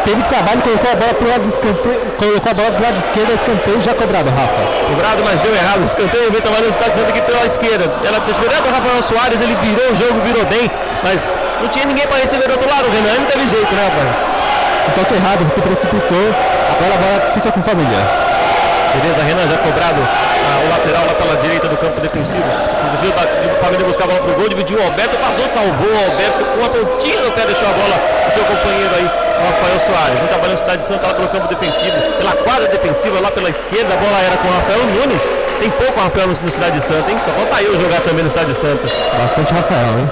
teve trabalho, colocou a bola pro lado escanteio, colocou a bola pro lado esquerdo, escanteio já cobrado, Rafa. Cobrado, mas deu errado. O escanteio vem trabalhando o Cidade Santa aqui pela esquerda. Ela esperando o Rafael Soares, ele virou o jogo, virou bem, mas não tinha ninguém para receber do outro lado, o Renan não teve jeito, né, rapaz? Um toque errado, se precipitou, agora a bola fica com família. Beleza, Renan já cobrado ah, o lateral lá pela direita do campo defensivo. Dividiu a família buscar a bola pro gol, dividiu o Alberto, passou, salvou o Alberto com a pontinha no pé, deixou a bola o seu companheiro aí, o Rafael Soares. Vem trabalhando cidade de Santa lá pelo campo defensivo, pela quadra defensiva lá pela esquerda, a bola era com o Rafael Nunes. Tem pouco Rafael no, no Cidade de Santa, hein? Só falta eu jogar também no Cidade de Santa. Bastante Rafael, hein?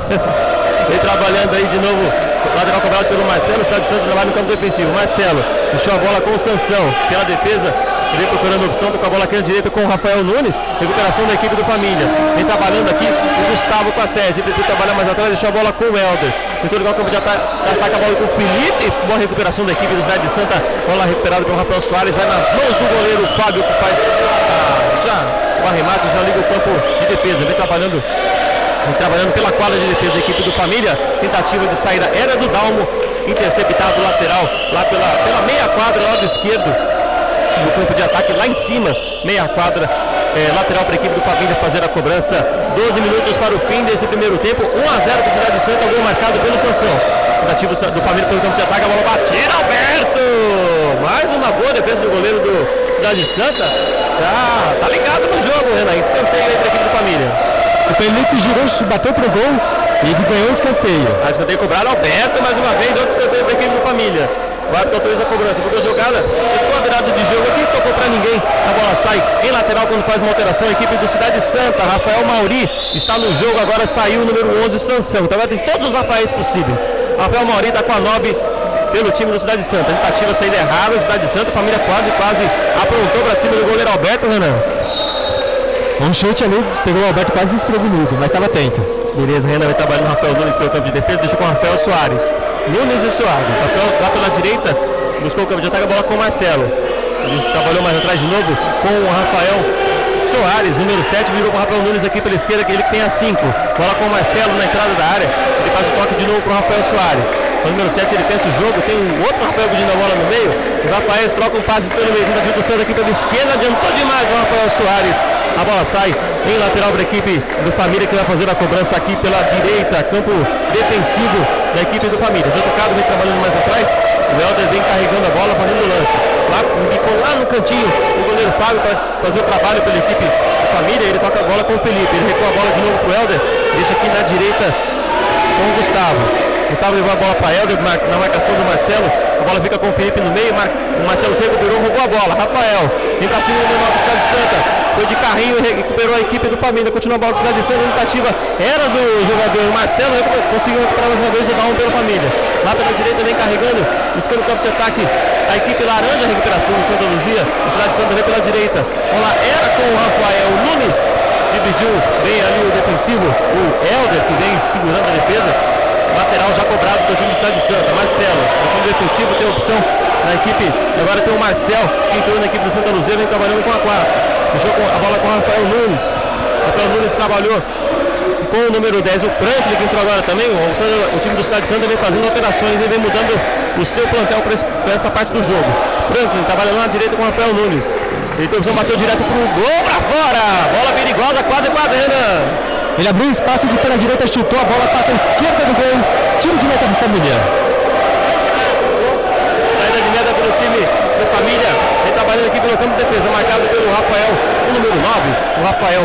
Vem trabalhando aí de novo Lateral cobrado pelo Marcelo, Estado de Santos trabalha no campo defensivo. Marcelo deixou a bola com o Sansão. Pela defesa, vem procurando opção, com a bola aqui na direita com o Rafael Nunes. Recuperação da equipe do Família. Vem trabalhando aqui o Gustavo com a. Ele tentou trabalhar mais atrás, deixou a bola com o Helder. Tentou ligar o campo de ataque, ataca a bola com o Felipe. Boa recuperação da equipe do Cidade de Santa. Bola recuperada pelo Rafael Soares. Vai nas mãos do goleiro Fábio que faz ah, já o arremate, já liga o campo de defesa. Vem trabalhando trabalhando pela quadra de defesa da equipe do Família. Tentativa de saída era do Dalmo, interceptado lateral lá pela, pela meia quadra, lado esquerdo no campo de ataque lá em cima, meia quadra. É, lateral para a equipe do Família fazer a cobrança. 12 minutos para o fim desse primeiro tempo. 1 a 0 para a Cidade Santa, gol marcado pelo Sansão. Tentativa do Família pelo campo de ataque, a bola batida, Alberto! Mais uma boa defesa do goleiro do Cidade Santa. Já tá ligado no jogo, Renan. Escanteio para a equipe do Família. O Felipe girou, bateu pro gol e ganhou o escanteio. A escanteio cobrado, Alberto, mais uma vez, outro escanteio para a equipe do Família. O árbitro autoriza a cobrança. Porque a jogada, ficou a virada de jogo aqui, tocou para ninguém. A bola sai em lateral quando faz uma alteração. A equipe do Cidade Santa, Rafael Mauri, está no jogo agora, saiu o número 11, Sansão. Então agora tem todos os Rafaéis possíveis. Rafael Mauri está com a 9 pelo time do Cidade Santa. Tentativa saída errada, Cidade Santa, a família quase, quase aprontou para cima do goleiro Alberto, Renan. Um chute ali, pegou o Alberto quase desprevenido, mas estava atento. Beleza, Renan vai trabalhando o Rafael Nunes pelo campo de defesa, deixa com o Rafael Soares. Nunes e Soares. Rafael lá pela direita, buscou o campo de ataque, a bola com o Marcelo. Ele trabalhou mais atrás de novo com o Rafael Soares, número 7, virou com o Rafael Nunes aqui pela esquerda, que ele tem a 5. Bola com o Marcelo na entrada da área. Ele faz o toque de novo para o Rafael Soares. O número 7 ele pensa o jogo, tem um outro Rafael pedindo a bola no meio. Os Rafaéis trocam passes pelo meio. Tentativa do Santos aqui pela esquerda, adiantou demais o Rafael Soares. A bola sai em lateral para a equipe do Família que vai fazer a cobrança aqui pela direita, campo defensivo da equipe do Família. Já tocado, vem trabalhando mais atrás. O Helder vem carregando a bola, fazendo o lance. Lá, ficou lá no cantinho o goleiro Fábio para fazer o trabalho pela equipe da Família. Ele toca a bola com o Felipe. Ele recua a bola de novo para o Helder. Deixa aqui na direita com o Gustavo. Gustavo levou a bola para Helder na marcação do Marcelo. A bola fica com o Felipe no meio. O Marcelo se recuperou, roubou a bola. Rafael vem para cima do menor do Cidade Santa. Foi de carrinho e recuperou a equipe do Família. Continua a bola do Cidade Santa. A tentativa era do jogador Marcelo. Conseguiu recuperar uma vez e dar um pelo Família. Lá pela direita vem carregando, buscando o campo de ataque. A equipe laranja, a recuperação do Santa Luzia. O Cidade Santa vem pela direita. Bola era com o Rafael Nunes. Dividiu bem ali o defensivo. O Helder que vem segurando a defesa. Lateral já cobrado do time do Cidade Santa. Marcelo, campo defensivo, tem opção na equipe. Agora tem o Marcel, que entrou na equipe do Santa Luzia, vem trabalhando com a 4. Deixou a bola com o Rafael Nunes. Rafael Nunes trabalhou com o número 10, o Franklin, que entrou agora também. O, o time do Cidade Santa vem fazendo alterações e vem mudando o seu plantel para essa parte do jogo. Franklin trabalhando na direita com o Rafael Nunes. Opção, bateu direto para o gol para fora. Bola perigosa, quase, quase, Renan. Ele abriu espaço de pela direita, chutou, a bola passa à esquerda do gol. Tiro de meta do Família. Saída de meta pelo time do Família. Ele trabalhando aqui pelo campo de defesa, marcado pelo Rafael, o número 9. O Rafael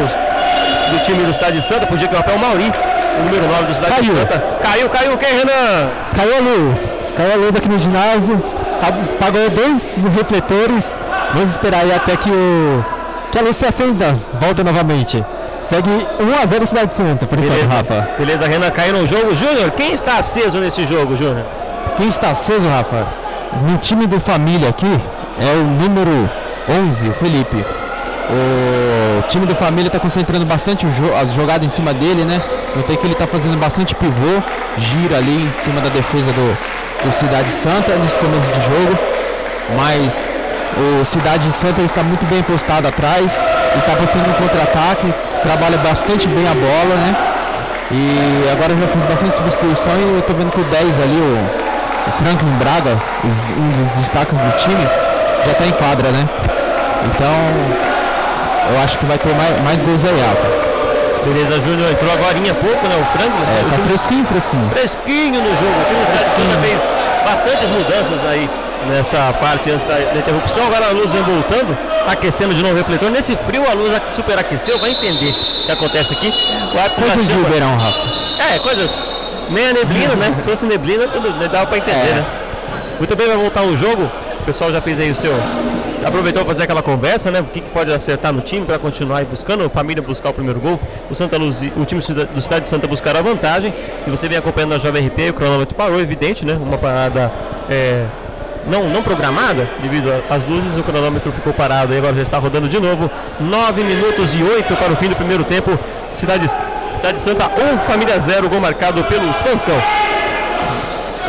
do time do Cidade de Santa, podia que o Rafael Mauri, o número 9 do Cidade caiu. de Santa. Caiu, caiu quem, Renan? Caiu a luz. Caiu a luz aqui no ginásio. Apagou dois refletores. Vamos esperar aí até que o que a luz se acenda. Volta novamente. Segue 1 a 0 Cidade Santa, por enquanto, Rafa. Beleza, Renan caiu no jogo. Júnior, quem está aceso nesse jogo, Júnior? Quem está aceso, Rafa? No time do Família aqui é o número 11, o Felipe. O time do Família está concentrando bastante as jogadas em cima dele, né? Notei que ele está fazendo bastante pivô, gira ali em cima da defesa do, do Cidade Santa nesse começo de jogo. Mas o Cidade Santa está muito bem postado atrás e está postando um contra-ataque, trabalha bastante bem a bola, né? E agora já fez bastante substituição e eu estou vendo que o 10 ali, o, o Franklin Braga, um dos destaques do time, já está em quadra, né? Então eu acho que vai ter mais, mais gols aí. Beleza, Júnior entrou agora há pouco, né? O Franklin. É, tá fresquinho, fresquinho. Fresquinho no jogo. O time Cidade fez bastantes mudanças aí nessa parte antes da, da, interrupção. Agora a luz vem voltando, aquecendo de novo o refletor. Nesse frio a luz superaqueceu, vai entender o que acontece aqui. coisas de verão, Rafa. É, coisas. Meia neblina, né? Se fosse neblina, tudo dava pra entender, é. né? Muito bem, vai voltar o jogo. O pessoal já fez aí o seu. Aproveitou fazer aquela conversa, né? O que, que pode acertar no time para continuar aí buscando, a família buscar o primeiro gol. O Santa Luz, o time do Cidade de Santa buscar a vantagem. E você vem acompanhando a Jovem RP, o cronômetro parou, evidente, né? Uma parada é, não, não programada, devido às luzes, o cronômetro ficou parado e agora já está rodando de novo. 9 minutos e 8 para o fim do primeiro tempo. Cidade, Cidade Santa 1, Família 0, gol marcado pelo Sansão.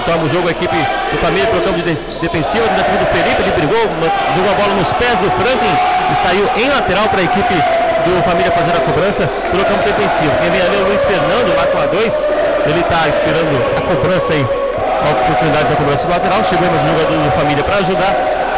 Toma o jogo a equipe do Família pelo campo de defensivo, a tentativa do Felipe, ele brigou, jogou a bola nos pés do Franklin e saiu em lateral para a equipe do Família fazer a cobrança pelo campo defensivo. Quem vem ali é o Luiz Fernando, lá com a 2, ele está esperando a cobrança aí a oportunidade da cobrança do lateral. Chegou mais um jogador do família para ajudar.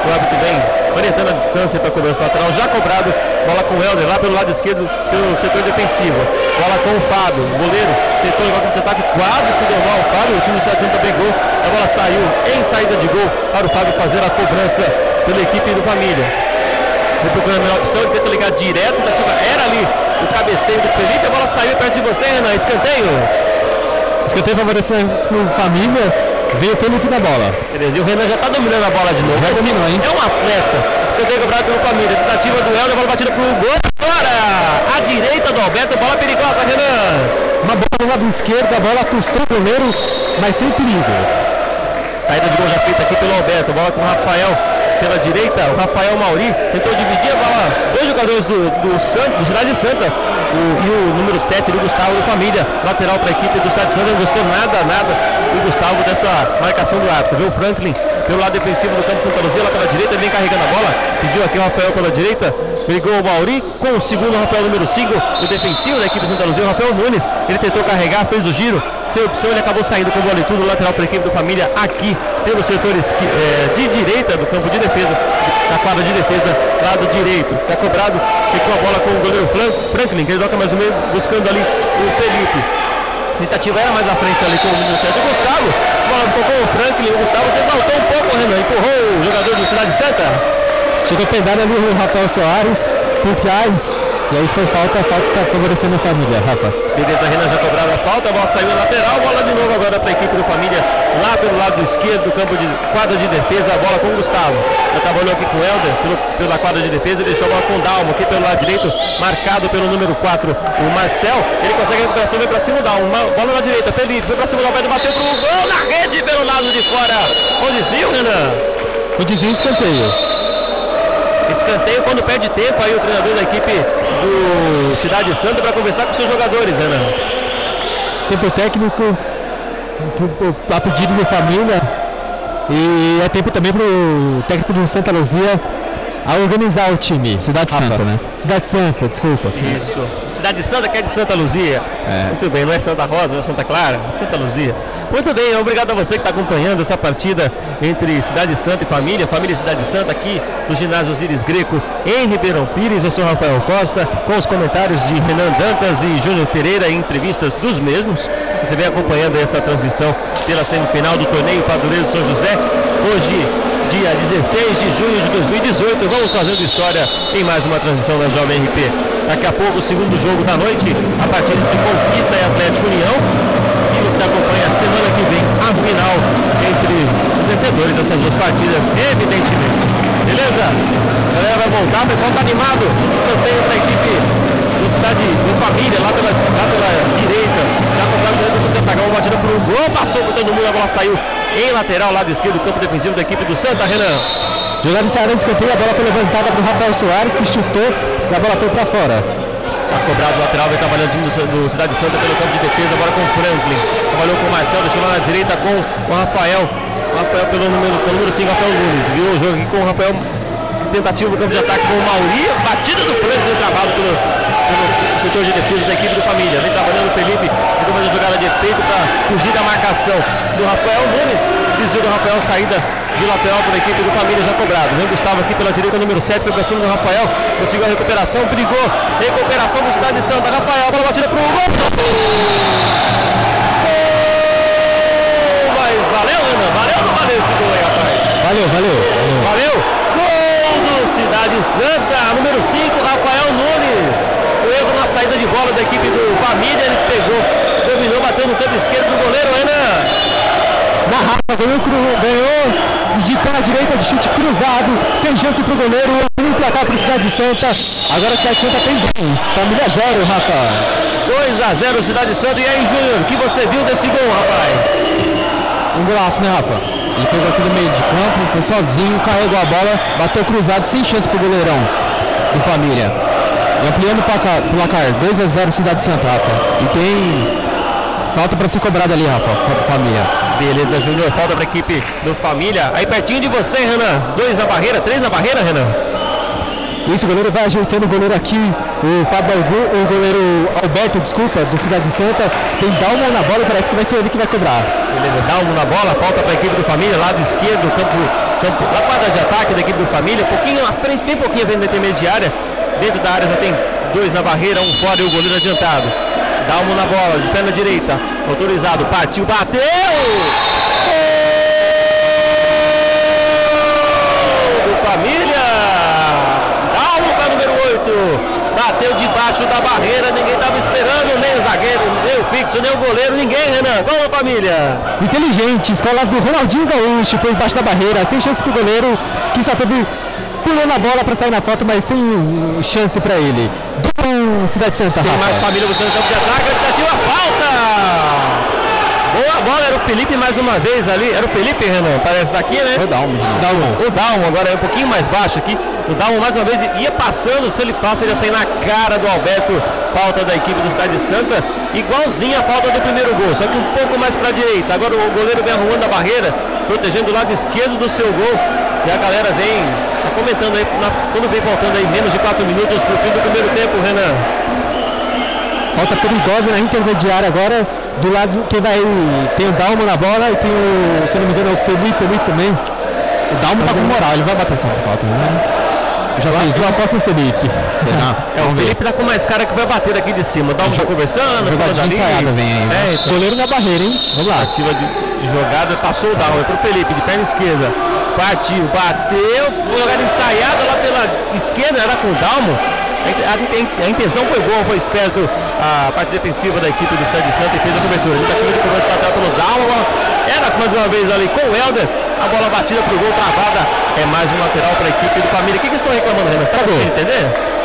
O árbitro vem orientando a distância para cobrança lateral. Já cobrado. Bola com o Helder lá pelo lado esquerdo, pelo setor defensivo. Bola com o Fábio. O goleiro tentou levar contra-ataque. Quase se deu mal o Fábio. O time do Sete Santa pegou. A bola saiu em saída de gol para o Fábio fazer a cobrança pela equipe do família. Vou procurando a melhor opção. Ele tenta ligar direto. Era ali o cabeceio do Felipe, a bola saiu perto de você, Renan, escanteio. Escanteio favorecendo família, veio o Felipe na bola. Beleza, e o Renan já tá dominando a bola de novo. Já Esse dominou, hein? É um atleta. Escanteio cobrado pela família. Tentativa do Helder, bola batida pro gol. Agora, à direita do Alberto, bola perigosa, Renan. Uma bola do lado esquerdo, a bola assustou o goleiro, mas sem perigo. Saída de gol já feita aqui pelo Alberto. Bola com o Rafael pela direita. O Rafael Mauri tentou dividir a bola. Dois jogadores do, do, Santo, do Cidade Santa. O, e o número 7 do Gustavo do Família. Lateral para a equipe do Cidade Santa. Não gostou nada, nada o Gustavo dessa marcação do árbitro. Viu o Franklin pelo lado defensivo do campo de Santa Luzia. Lá pela direita. Vem carregando a bola. Pediu aqui o Rafael pela direita. Brigou o Mauri com o segundo Rafael número 5. O defensivo da equipe de Santa Luzia. O Rafael Nunes. Ele tentou carregar, fez o giro. Sem opção, ele acabou saindo com bola e tudo. Lateral para a equipe do Família aqui pelo setor esqui, é, de direita do campo de defesa, da quadra de defesa, lado direito. Está cobrado, ficou a bola com o goleiro Franklin, que ele toca mais no meio, buscando ali o Felipe. Tentativa era mais à frente ali com o número 7, o Gustavo. Bola tocou o Franklin, o Gustavo se exaltou um pouco, Renan, empurrou o jogador do Cidade Santa. Chegou pesado ali o Rafael Soares, por trás, e aí foi falta, falta tá favorecendo a família, Rafa. Beleza, Renan já cobrava a falta, a bola saiu na lateral, bola de novo agora para a equipe do Família, lá pelo lado esquerdo do campo de quadra de defesa, a bola com o Gustavo. Já trabalhou aqui com o Helder, pelo, pela quadra de defesa, deixou a bola com o Dalmo, aqui pelo lado direito, marcado pelo número 4, o Marcel. Ele consegue a recuperação, vem para cima o Dalmo, bola na direita, Felipe, foi para cima do Alberto, bateu pro gol na rede pelo lado de fora. O desvio, Renan? O desvio escanteio. Escanteio quando perde tempo aí o treinador da equipe do Cidade Santa para conversar com seus jogadores, né? Tempo técnico a pedido da família e é tempo também para o técnico do Santa Luzia a organizar o time. Cidade Rafa. Santa, né? Cidade Santa, desculpa. Isso. Cidade Santa que é de Santa Luzia. É. Muito bem, não é Santa Rosa, não é Santa Clara, é Santa Luzia. Muito bem, obrigado a você que está acompanhando essa partida entre Cidade Santa e Família, Família Cidade Santa aqui no ginásio Osiris Greco em Ribeirão Pires. Eu sou Rafael Costa, com os comentários de Renan Dantas e Júnior Pereira e entrevistas dos mesmos. Você vem acompanhando essa transmissão pela semifinal do torneio Padureiro São José. Hoje, dia 16 de junho de 2018. Vamos fazendo história em mais uma transmissão da Jovem RP. Daqui a pouco, o segundo jogo da noite, a partir de Conquista e Atlético União. Você acompanha semana que vem a final entre os vencedores dessas duas partidas, evidentemente. Beleza? A galera vai voltar, o pessoal está animado. Escanteio para a equipe do Cidade do Família, lá pela, lá pela direita. Já comprado dentro do uma batida por um gol, passou por todo mundo, a bola saiu em lateral, lado esquerdo, campo defensivo da equipe do Santa, Renan. Jogada de de escanteio, a bola foi levantada para o Rafael Soares, que chutou e a bola foi para fora. Está cobrado o lateral, vem trabalhando o time do, do Cidade Santa pelo campo de defesa, agora com o Franklin. Trabalhou com o Marcel, deixou lá na direita com o Rafael. O Rafael pelo número, pelo número 5, Rafael Nunes. Viu o jogo aqui com o Rafael tentativa no campo de ataque com o Mauri, batida do Franklin travado pelo setor de defesa da equipe do Família. Vem trabalhando o Felipe, tentou fazer jogada de efeito para fugir da marcação do Rafael Nunes. Desvio do Rafael, saída de lateral para a equipe do Família já cobrado. Vem Gustavo aqui pela direita, número 7, foi para cima do Rafael. Conseguiu a recuperação, brigou. Recuperação do Cidade de Santa. Rafael, bola batida para o gol. Mas valeu, Renan? Valeu ou não valeu esse gol aí, rapaz? Valeu, valeu. Valeu? Gol do Cidade Santa, número 5, Rafael Nunes. Erro na saída de bola da equipe do Família, ele pegou, dominou, bateu no canto esquerdo do goleiro, Renan na Rafa, ganhou, ganhou de pé na direita de chute cruzado, sem chance para o goleiro, um placar para o Cidade de Santa. Agora a Cidade de Santa tem 10, família 0, Rafa. 2 a 0 Cidade de Santa. E aí, Júnior, o que você viu desse gol, rapaz? Um golaço, né, Rafa? Ele pegou aqui no meio de campo, foi sozinho, carregou a bola, bateu cruzado, sem chance para o goleirão do família. E ampliando o placar, placar 2 a 0 Cidade de Santa, Rafa. E tem falta para ser cobrada ali, Rafa, família. Beleza, Júnior. Falta para a equipe do Família. Aí pertinho de você, Renan. Dois na barreira, três na barreira, Renan. Isso, o goleiro vai ajeitando o goleiro aqui. O Fábio o goleiro Alberto, desculpa, do Cidade Santa. Tem Dalmo na bola, parece que vai ser ele que vai cobrar. Beleza, Dalmo na bola, falta para a equipe do Família, lado esquerdo, campo, campo, na quadra de ataque da equipe do Família. Pouquinho à frente, bem pouquinho vendo da intermediária. Dentro da área já tem dois na barreira, um fora e o goleiro adiantado. Dalmo na bola, de perna direita. Autorizado, partiu, bateu! Gol do Família! Dalmo para número 8 da bateu debaixo da barreira, ninguém estava esperando, nem o zagueiro, nem o fixo, nem o goleiro, ninguém, Renan. Gol família. Inteligente, escola do Ronaldinho Gaúcho, por debaixo da barreira, sem chance pro goleiro, que só teve pulou na bola para sair na foto, mas sem chance para ele. Do Cidade Santa, Tem mais família buscando campo de ataque, tentativa falta! Boa bola, era o Felipe mais uma vez ali. Era o Felipe, Renan, parece daqui, né? O Dalmo. Dalmo. O Dalmo, agora é um pouquinho mais baixo aqui. O Dalmo mais uma vez ia passando, se ele passa, ele ia sair na cara do Alberto. Falta da equipe do Cidade Santa. Igualzinha a falta do primeiro gol, só que um pouco mais para a direita. Agora o goleiro vem arrumando a barreira, protegendo o lado esquerdo do seu gol. E a galera vem tá comentando aí, na, quando vem faltando aí menos de 4 minutos pro fim do primeiro tempo, Renan. Falta perigosa na intermediária agora. Do lado quem vai. Tem o Dalmo na bola e tem o. Se não me engano, é o Felipe ali também. O Dalmo tá com moral, ele vai bater essa falta, né? Já fez uma aposta no Felipe. É, o Felipe tá com mais cara que vai bater daqui de cima. O Dalmo tá conversando, Jogadinha ensaiada vem aí. né? É, então, Goleiro na barreira, hein? Vamos lá. Ativa de, de jogada, passou o Dalmo, é pro Felipe, de perna esquerda. Partiu, bateu, jogada ensaiada lá pela esquerda, era com o Dalmo. A, intenção foi boa, foi esperto a parte defensiva da equipe do Estado de Santa e fez a cobertura. Tentativa de cobrança lateral pelo Dalmo, era mais uma vez ali com o Helder. A bola batida pro gol, travada. É mais um lateral para a equipe do Família. O que, que estão reclamando, Renan? Você tá conseguindo entender?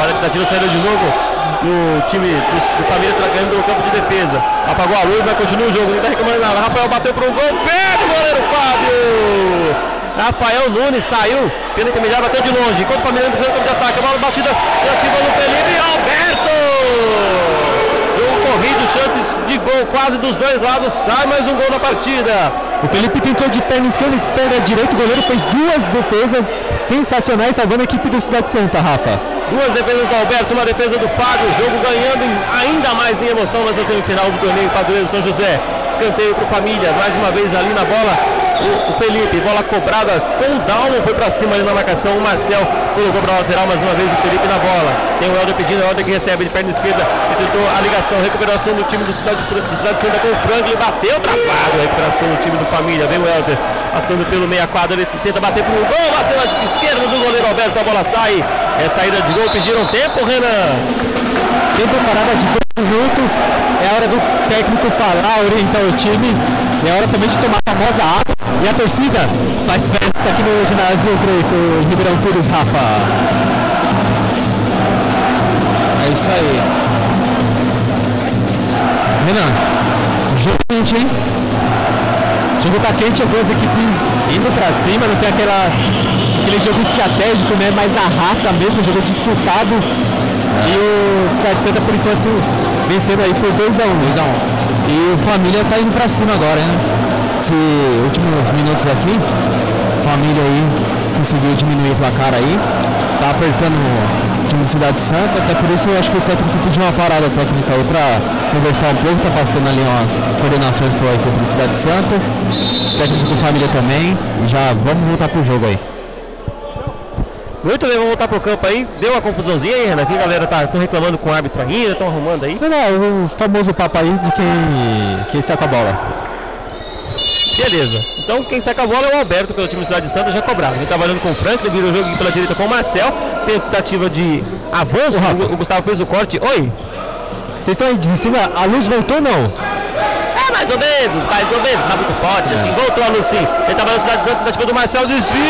Olha a tentativa saindo de novo do time do, do Família tá ganhando do campo de defesa. Apagou a luz, mas continua o jogo. Ninguém tá reclamando nada. Rafael bateu pro gol. Pega o goleiro Fábio! Rafael Nunes saiu pela intermediária, bateu de longe. Enquanto o no campo de ataque. A bola batida ativa no Felipe. Alberto! Jogo corrido, chances de gol quase dos dois lados. Sai mais um gol na partida. O Felipe tentou de perna esquerda e perna direita. O goleiro fez duas defesas sensacionais, salvando a equipe do Cidade Santa, Rafa. Duas defesas do Alberto, uma defesa do Fábio. Jogo ganhando em- ainda mais em emoção nessa semifinal do torneio Padroeiro São José. Escanteio para o Família, mais uma vez ali na bola. O, Felipe, bola cobrada com o Dalmo, foi para cima ali na marcação. O Marcel colocou para lateral mais uma vez o Felipe na bola. Tem o Helder pedindo, o Helder que recebe de perna esquerda. Tentou a ligação, recuperação do time do Cidade, do Cidade Santa com o Franklin. Bateu travado recuperação do time do Família. Vem o Helder passando pelo meia quadra. Ele tenta bater para o gol, bateu na esquerda do goleiro Alberto. A bola sai. É saída de gol, pediram tempo, Renan. Tempo parada de dois minutos. É hora do técnico falar, orientar o time. É hora também de tomar a famosa água. E a torcida faz festa aqui no ginásio Greco, Ribeirão Pires, Rafa. É isso aí. Renan, jogo quente, hein? O jogo tá quente, as duas equipes indo pra cima, não tem aquela, aquele jogo estratégico, né? Mais na raça mesmo, jogo disputado. E o Cidade Santa, por enquanto, vencendo aí por 2x1. 2x1. E o Família tá indo pra cima agora, né? Esse últimos minutos aqui, Família aí conseguiu diminuir o placar aí. Tá apertando o time do Cidade Santa, até por isso eu acho que o técnico pediu uma parada técnica aí pra conversar um pouco, tá passando ali umas coordenações para a equipe do Cidade Santa, técnico do Família também, e já vamos voltar pro jogo aí. Muito bem, vamos voltar pro campo aí. Deu uma confusãozinha aí, Renan. Aqui a galera tá tão reclamando com o árbitro ainda, estão arrumando aí. Não, não, o famoso papo aí de quem, quem saca a bola. Beleza. Então quem saca a bola é o Alberto pelo time do Cidade de Santa já cobrado. Ele trabalhando com o Franklin, virou o jogo pela direita com o Marcel. Tentativa de avanço. O, o Gustavo fez o corte. Oi. Vocês estão aí de cima, a luz voltou ou não? É mais ou menos, mais ou menos, tá muito forte, assim, voltou a luz sim. Ele tava na cidade de Santa, tentativa do Marcel, desvio!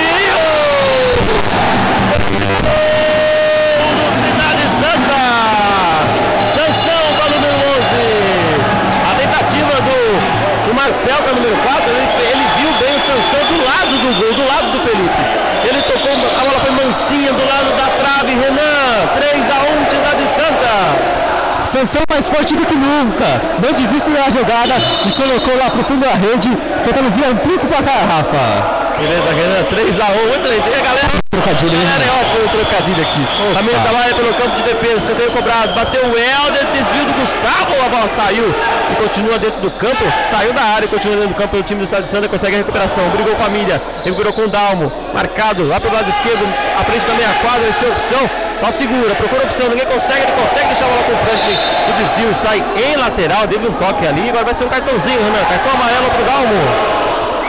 Sansão mais forte do que nunca. Não desiste da jogada e colocou lá pro fundo da rede. Santa Luzia amplia o placar, Rafa. Beleza, Renan, 3x1, muito bem. E a galera, Trocadilho, a hein? galera é ótimo o trocadilho aqui. Também tá lá pelo campo de defesa, escanteio cobrado, bateu o Helder, desvio do Gustavo, a bola saiu e continua dentro do campo, saiu da área e continua dentro do campo pelo time do Estado de Santa, consegue a recuperação, brigou com a família, recuperou com o Dalmo, marcado lá pelo lado esquerdo, à frente da meia quadra, essa é a opção, só segura, procura opção, ninguém consegue, ele consegue deixar a bola com o Franklin, o desvio sai em lateral, teve um toque ali, agora vai ser um cartãozinho, Renan, cartão amarelo pro Dalmo.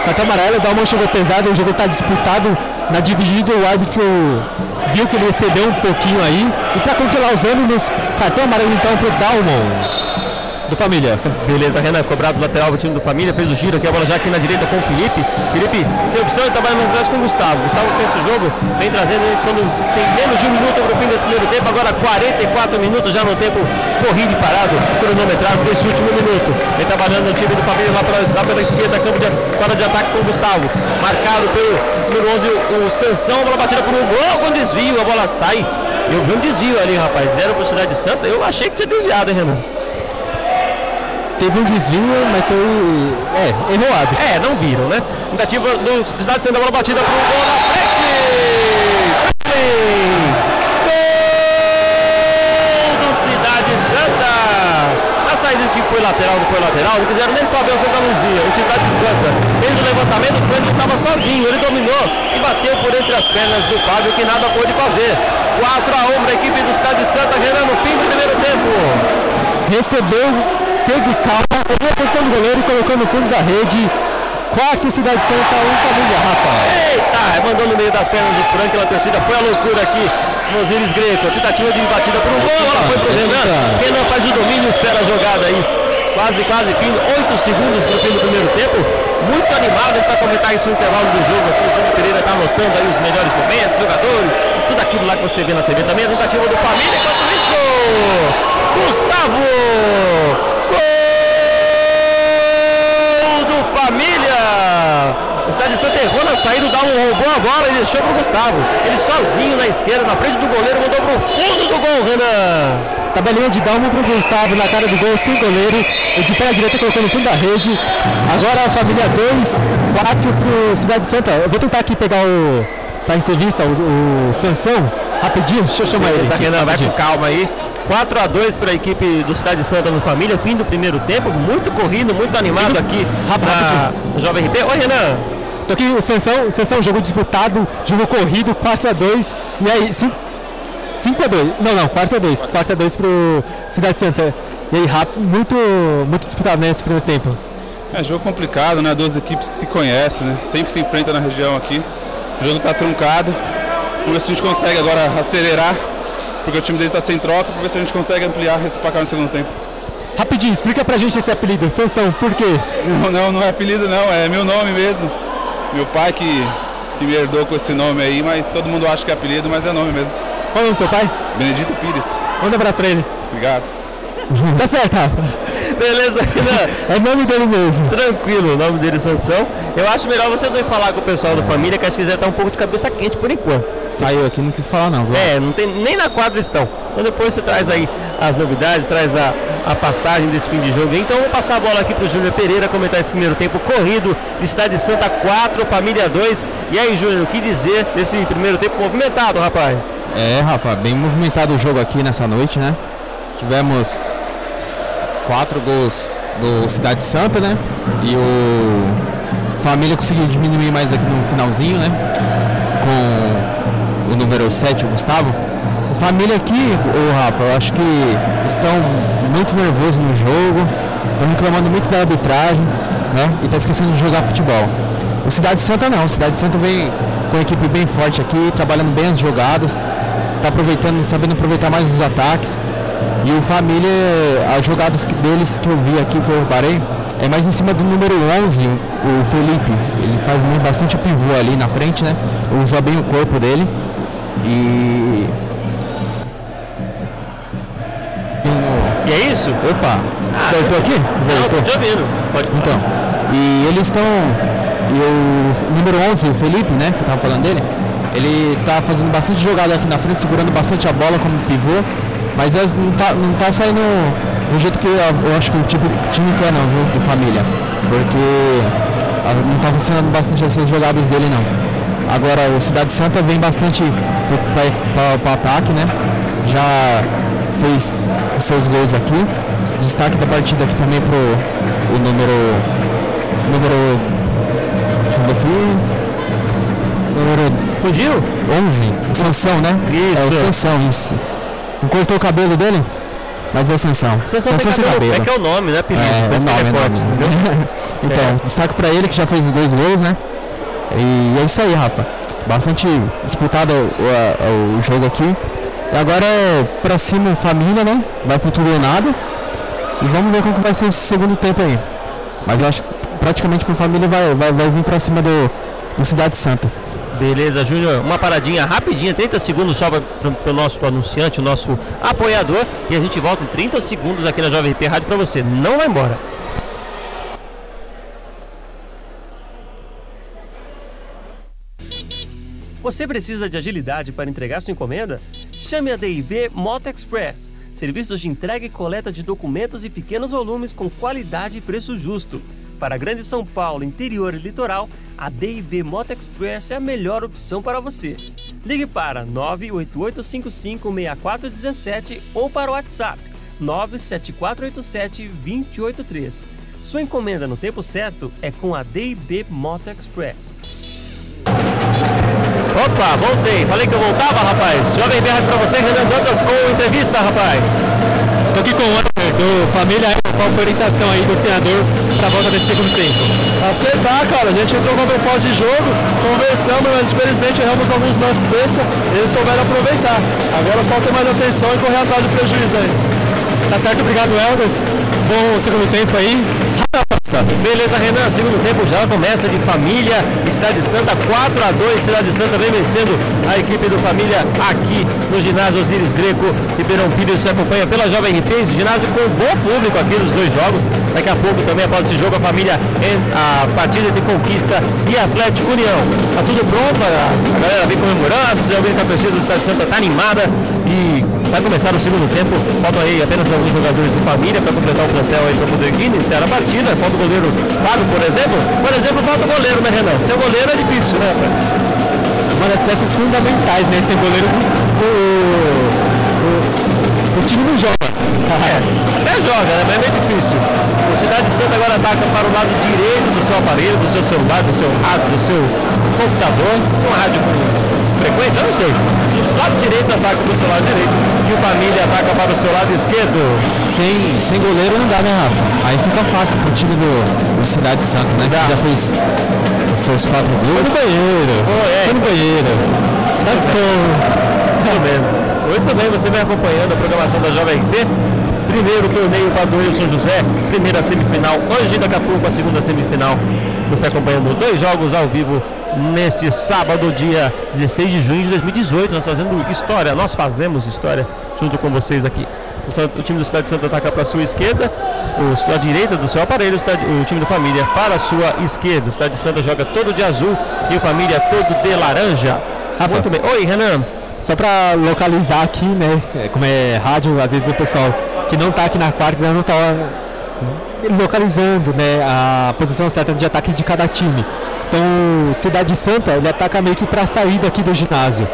Cartão amarelo, o Dalman chegou pesado, o jogo está disputado Na dividida o árbitro viu que ele excedeu um pouquinho aí. E para controlar os ânimos, cartão amarelo então pro Dalmon do Família. Beleza, Renan, cobrado lateral do time do Família, fez o giro aqui, a bola já aqui na direita com o Felipe. Felipe, sem opção, ele trabalha nas atrás com o Gustavo. Gustavo pensa o jogo, vem trazendo ele quando tem menos de um minuto para o fim desse primeiro tempo, agora 44 minutos já no tempo corrido e parado, cronometrado desse último minuto. Vem trabalhando no time do Família lá, pra, lá pela esquerda, campo de, fora de ataque com o Gustavo. Marcado pelo número 11, o Sansão, bola batida por um gol com desvio, a bola sai. Eu vi um desvio ali, rapaz. Zero para Cidade Santa. Eu achei que tinha desviado, hein, Renan? Teve um desvio, mas foi. É, errou hábito. É, não viram, né? Tentativa do Cidade Santa, bola batida pro gol na frente! Gol do Cidade Santa! Na saída que foi lateral, não foi lateral, não quiseram nem saber o Santa Luzia. O Cidade Santa fez o levantamento, o Fernando estava sozinho, ele dominou e bateu por entre as pernas do Fábio, que nada pôde fazer. 4 a 1 para a equipe do Cidade Santa, ganhando no fim do primeiro tempo. Recebeu teve calma, pegou a posição do goleiro e colocou no fundo da rede. Quarto Cidade Santa, um família, rapaz. Eita, mandou no meio das pernas do Frank pela torcida. Foi a loucura aqui Osiris Greco. Tentativa de batida por um gol, ela foi pro Renan. Renan faz o domínio, espera a jogada aí. Quase, quase fim. Oito segundos pro fim do primeiro tempo. Muito animado, a gente vai comentar isso no intervalo do jogo aqui. O Júnior Pereira tá anotando aí os melhores momentos, jogadores, tudo aquilo lá que você vê na TV também. A tentativa do Família, enquanto isso, Gustavo família! O Cidade de Santa errou na saída, dá um roubou a bola e deixou pro Gustavo. Ele sozinho na esquerda, na frente do goleiro, mandou pro fundo do gol, Renan. Tabelinha de Dalmo pro Gustavo na cara do gol, sem goleiro. E de pé direita colocou no fundo da rede. Agora a família 2, 4 pro Cidade de Santa. Eu vou tentar aqui pegar o. pra entrevista, o, o Sansão, rapidinho. Deixa eu chamar ele. Aqui, Renan, vai com calma aí. 4 a 2 para a equipe do Cidade Santa no Família, fim do primeiro tempo, muito corrido, muito animado aqui no Jovem RP. Oi, Renan. Tô aqui, o Sensão, Sensão, jogo disputado, jogo corrido, 4 a 2 E aí, 5 a 2 Não, não, 4 a 2 4 a 2 pro Cidade Santa. E aí, rápido, muito, muito disputado nesse primeiro tempo. É jogo complicado, né? Duas equipes que se conhecem, né? Sempre se enfrentam na região aqui. O jogo tá truncado. Vamos ver se a gente consegue agora acelerar porque o time deles está sem troca, para ver se a gente consegue ampliar esse placar no segundo tempo. Rapidinho, explica pra gente esse apelido, Sansão, por quê? Não, não, não é apelido não, é meu nome mesmo. Meu pai que, que me herdou com esse nome aí, mas todo mundo acha que é apelido, mas é nome mesmo. Qual é o nome do seu pai? Benedito Pires. Manda um abraço pra ele. Obrigado. tá certo, Rafa. Beleza, Renan? é nome dele mesmo. Tranquilo, o nome dele é Sansão. Eu acho melhor você não falar com o pessoal da família, que acho que quiser estar um pouco de cabeça quente por enquanto. Saiu aqui, não quis falar não. É, não tem, nem na quadra estão. Então depois você traz aí as novidades, traz a, a passagem desse fim de jogo. Então vou passar a bola aqui para o Júnior Pereira comentar esse primeiro tempo corrido de Cidade de Santa 4, Família 2. E aí, Júnior, o que dizer desse primeiro tempo movimentado, rapaz? É, Rafa, bem movimentado o jogo aqui nessa noite, né? Tivemos quatro gols do Cidade Santa, né? E o Família conseguiu diminuir mais aqui no finalzinho, né? Com o número 7, o Gustavo. O Família aqui, o Rafa, eu acho que estão muito nervosos no jogo, estão reclamando muito da arbitragem, né? E tá esquecendo de jogar futebol. O Cidade Santa não, o Cidade Santa vem com uma equipe bem forte aqui, trabalhando bem as jogadas, tá aproveitando, sabendo aproveitar mais os ataques. E o Família, as jogadas deles que eu vi aqui, que eu reparei, é mais em cima do número 11, o Felipe. Ele faz bastante pivô ali na frente, né? Usa bem o corpo dele. E. E é isso? Opa! Ah, Voltou aqui? Voltou. Não, ouvindo. Pode falar. Então. E eles estão. E o número 11, o Felipe, né? Que eu tava falando dele. Ele tá fazendo bastante jogada aqui na frente, segurando bastante a bola como pivô. Mas não tá, não tá saindo do jeito que eu, eu acho que o tipo, time quer não, viu, do família. Porque não tá funcionando bastante essas jogadas dele não. Agora o Cidade Santa vem bastante para ataque, né? Já fez os seus gols aqui. Destaque da partida aqui também pro o número. Número. Deixa eu ver aqui. Número. Fugiu? 11. O Sansão, né? Isso. É o Sansão, isso. Não cortou o cabelo dele? Mas é o Sansão. Sansão, Sansão sem cabelo. É que é o nome, né, apelido? É, é o nome, é forte, então, é. destaque pra ele que já fez dois gols, né? E é isso aí, Rafa. bastante disputado o, o, o jogo aqui. E agora é pra cima família, né? Vai pro tudo ou nada. E vamos ver como que vai ser esse segundo tempo aí. Mas eu acho que praticamente pro família vai, vai, vai vir pra cima do, do Cidade Santa. Beleza, Júnior. Uma paradinha rapidinha, 30 segundos só para o nosso anunciante, o nosso apoiador. E a gente volta em 30 segundos aqui na Jovem P Rádio para você. Não vai embora. Você precisa de agilidade para entregar sua encomenda? Chame a DIB Moto Express. Serviços de entrega e coleta de documentos e pequenos volumes com qualidade e preço justo. Para a Grande São Paulo, interior e litoral, a DIB Moto Express é a melhor opção para você. Ligue para 988556417 ou para o WhatsApp 97487-283. Sua encomenda no tempo certo é com a DIB Moto Express. Opa, voltei. Falei que eu voltava, rapaz. Jovem Berra para você, Renan Dantas, com entrevista, rapaz. Tô aqui com o do Família qual foi a orientação aí do treinador para a volta desse segundo tempo? Aceitar, cara. A gente entrou com a propósito de jogo, conversamos, mas infelizmente erramos alguns lances besta. Eles souberam aproveitar. Agora só ter mais atenção e correr atrás do prejuízo aí. Tá certo, obrigado, Helder. Bom segundo tempo aí. Beleza, Renan. Segundo tempo já começa de Família Cidade Santa 4 a 2 Cidade Santa vem vencendo a equipe do Família aqui no ginásio Osiris Greco. Ribeirão Pires se acompanha pela Jovem RP. Ginásio com bom público aqui nos dois jogos. Daqui a pouco também após esse jogo a família a partida de conquista e Atlético União. Tá tudo pronto, a galera vem comemorando. Você já viu que a do Cidade Santa tá animada e vai começar o segundo tempo. Faltam aí apenas alguns jogadores do Família para completar o plantel aí para poder iniciar a partida. Falta o goleiro Fábio, por exemplo. Por exemplo, falta o goleiro, né, Renan? Ser goleiro é difícil, né? Uma das peças fundamentais, né? Ser goleiro, o, o, time não joga. É, até joga, né? Mas é meio difícil. O Cidade Santa agora ataca para o lado direito do seu aparelho, do seu celular, do seu rádio, do seu computador. Uma rádio com frequência? Eu não sei. O lado direito ataca para o seu lado direito e o família ataca para o seu lado esquerdo. Sem, sem goleiro não dá, né, Rafa? Aí fica fácil pro time do, do Cidade Santa, né? Dá. Que já fez seus quatro gols. Foi no banheiro. Oh, é. Foi no banheiro. Tá desconto. Muito bem. Muito bem, você vem acompanhando a programação da Jovem P. Primeiro torneio Padoeiro São José, primeira semifinal. Hoje, daqui a pouco, a segunda semifinal. Você acompanhando dois jogos ao vivo neste sábado, dia 16 de junho de 2018. Nós fazendo história, nós fazemos história junto com vocês aqui. O time do Cidade Santa ataca para a sua esquerda, o sua direita do seu aparelho, o, time do Família para a sua esquerda. O Cidade Santa joga todo de azul e o Família todo de laranja. Muito bem. Oi, Renan. Só para localizar aqui, né? é, Como é rádio, às vezes o pessoal que não tá aqui na quarta não tá localizando, né? A posição certa de ataque de cada time. Então, Cidade Santa, ele ataca meio que para a saída aqui do ginásio.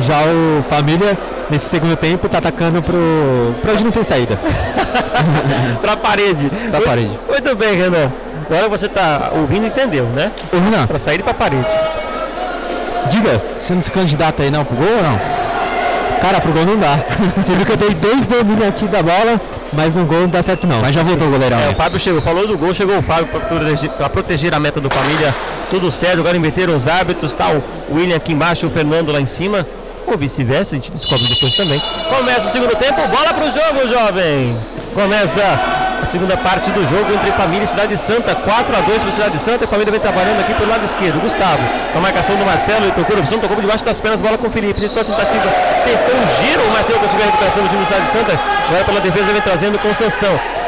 Já o Família, nesse segundo tempo, tá atacando pro, pra onde não tem saída. Para a parede. Pra Muito- parede. Muito bem, Renan. Agora você está ouvindo e entendeu, né? Ô, Renan, Para sair para a parede. Diga, você não se candidata aí não pro gol ou não? cara, pro gol não dá. Você viu que eu dei dois domínios aqui da bola, mas no gol não dá certo não. Mas já voltou o goleirão. É, o Fábio chegou, falou do gol, chegou o Fábio para proteger, pra proteger a meta do família. Tudo certo, agora inverteram os árbitros, tá o William aqui embaixo, o Fernando lá em cima. Ou vice-versa, a gente descobre depois também. Começa o segundo tempo, bola pro jogo, jovem! Começa a segunda parte do jogo entre Família e Cidade Santa. 4 a 2 para Cidade Santa. A família vem trabalhando aqui pelo lado esquerdo. Gustavo, a marcação do Marcelo, ele procura opção, tocou debaixo das pernas, bola com o Felipe. Tentou a tentativa, tentou um giro. O Marcelo conseguiu a recuperação do time do Cidade Santa. Agora pela defesa vem trazendo com.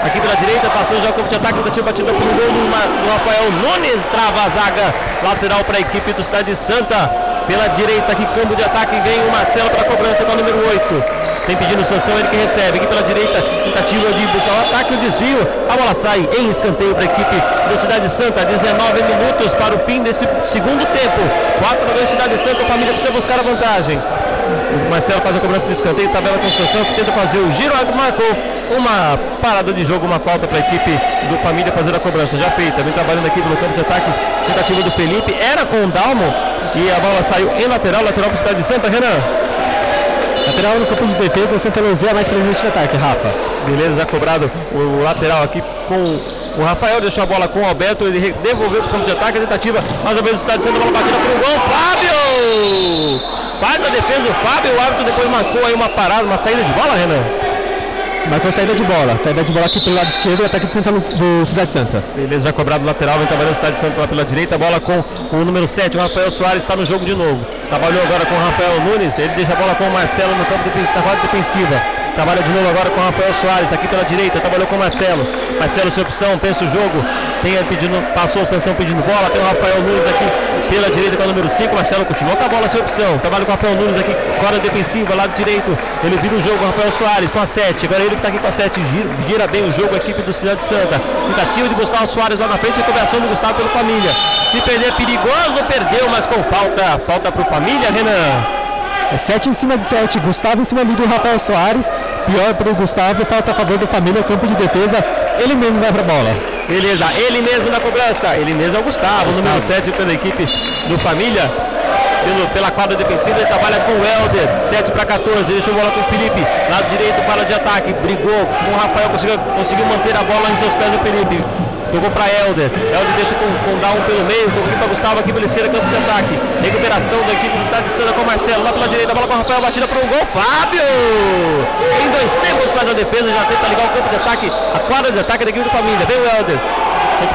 Aqui pela direita, passando já o campo de ataque, tentativa batida por um gol do, Rafael Nunes. Trava a zaga lateral para a equipe do Cidade Santa. Pela direita aqui, campo de ataque, vem o Marcelo para a cobrança com o número 8. Tem pedindo o Sansão, ele que recebe. Aqui pela direita, tentativa de buscar o ataque, o desvio. A bola sai em escanteio para a equipe do Cidade Santa. 19 minutos para o fim desse segundo tempo. 4 2 Cidade Santa, a família precisa buscar a vantagem. O Marcelo faz a cobrança de escanteio, tabela com o Sansão, que tenta fazer o giro, o marcou uma parada de jogo, uma falta para a equipe do Família fazer a cobrança. Já feita, vem trabalhando aqui no campo de ataque, tentativa do Felipe, era com o Dalmo e a bola saiu em lateral, lateral para o Cidade Santa, Renan. Lateral no campo de defesa, Santa Luzia mais presente no ataque, Rafa. Beleza, já cobrado o lateral aqui com O Rafael deixou a bola com o Alberto, ele devolveu para o campo de ataque, a tentativa, mais ou menos está sendo bola batida para o gol. Fábio! Faz a defesa o Fábio, o árbitro depois marcou aí uma parada, uma saída de bola, Renan. Marcou saída de bola. Saída de bola aqui pelo lado esquerdo ataque de Santa do Cidade Santa. Beleza, já cobrado lateral, vem trabalhando o Cidade Santa lá pela direita. Bola com o número 7, o Rafael Soares está no jogo de novo. Trabalhou agora com o Rafael Nunes, ele deixa a bola com o Marcelo no campo de fase defensiva. Trabalha de novo agora com o Rafael Soares, aqui pela direita, trabalhou com o Marcelo. Marcelo, sua opção, pensa o jogo. Tem pedindo, passou o Sansão pedindo bola, tem o Rafael Nunes aqui pela direita com o número 5. Marcelo continua com a bola, sua opção. Trabalha com o Rafael Nunes aqui, fora defensiva, lado direito. Ele vira o jogo, Rafael Soares com a 7. Agora ele que está aqui com a 7, gira, gira, bem o jogo, a equipe do Cidade Santa. Tentativa de buscar o Soares lá na frente, recuperação do Gustavo pelo Família. Se perder, é perigoso, perdeu, mas com falta. Falta para o Família, Renan. É 7 em cima de 7. Gustavo em cima ali do Rafael Soares. Pior para o Gustavo, falta a favor do Família, campo de defesa. Ele mesmo vai para a bola. Beleza, ele mesmo na cobrança. Ele mesmo é o Gustavo, Gustavo. número 7 pela equipe do Família. Pelo, pela quadra defensiva, ele trabalha com o Helder, 7 para 14, deixou a bola com o Felipe, lado direito para de ataque, brigou com o Rafael, conseguiu, conseguiu manter a bola em seus pés do Felipe. Tocou para Helder. Helder deixa com, com Down pelo meio. Tocou aqui para Gustavo aqui pela esquerda, campo de ataque. Recuperação da equipe do Estado de Santa com Marcelo. Lá pela direita, bola com o Rafael, batida para o gol. Fábio! Em dois tempos faz a defesa, já tenta ligar o campo de ataque. A quadra de ataque da equipe do Família. Vem o Helder.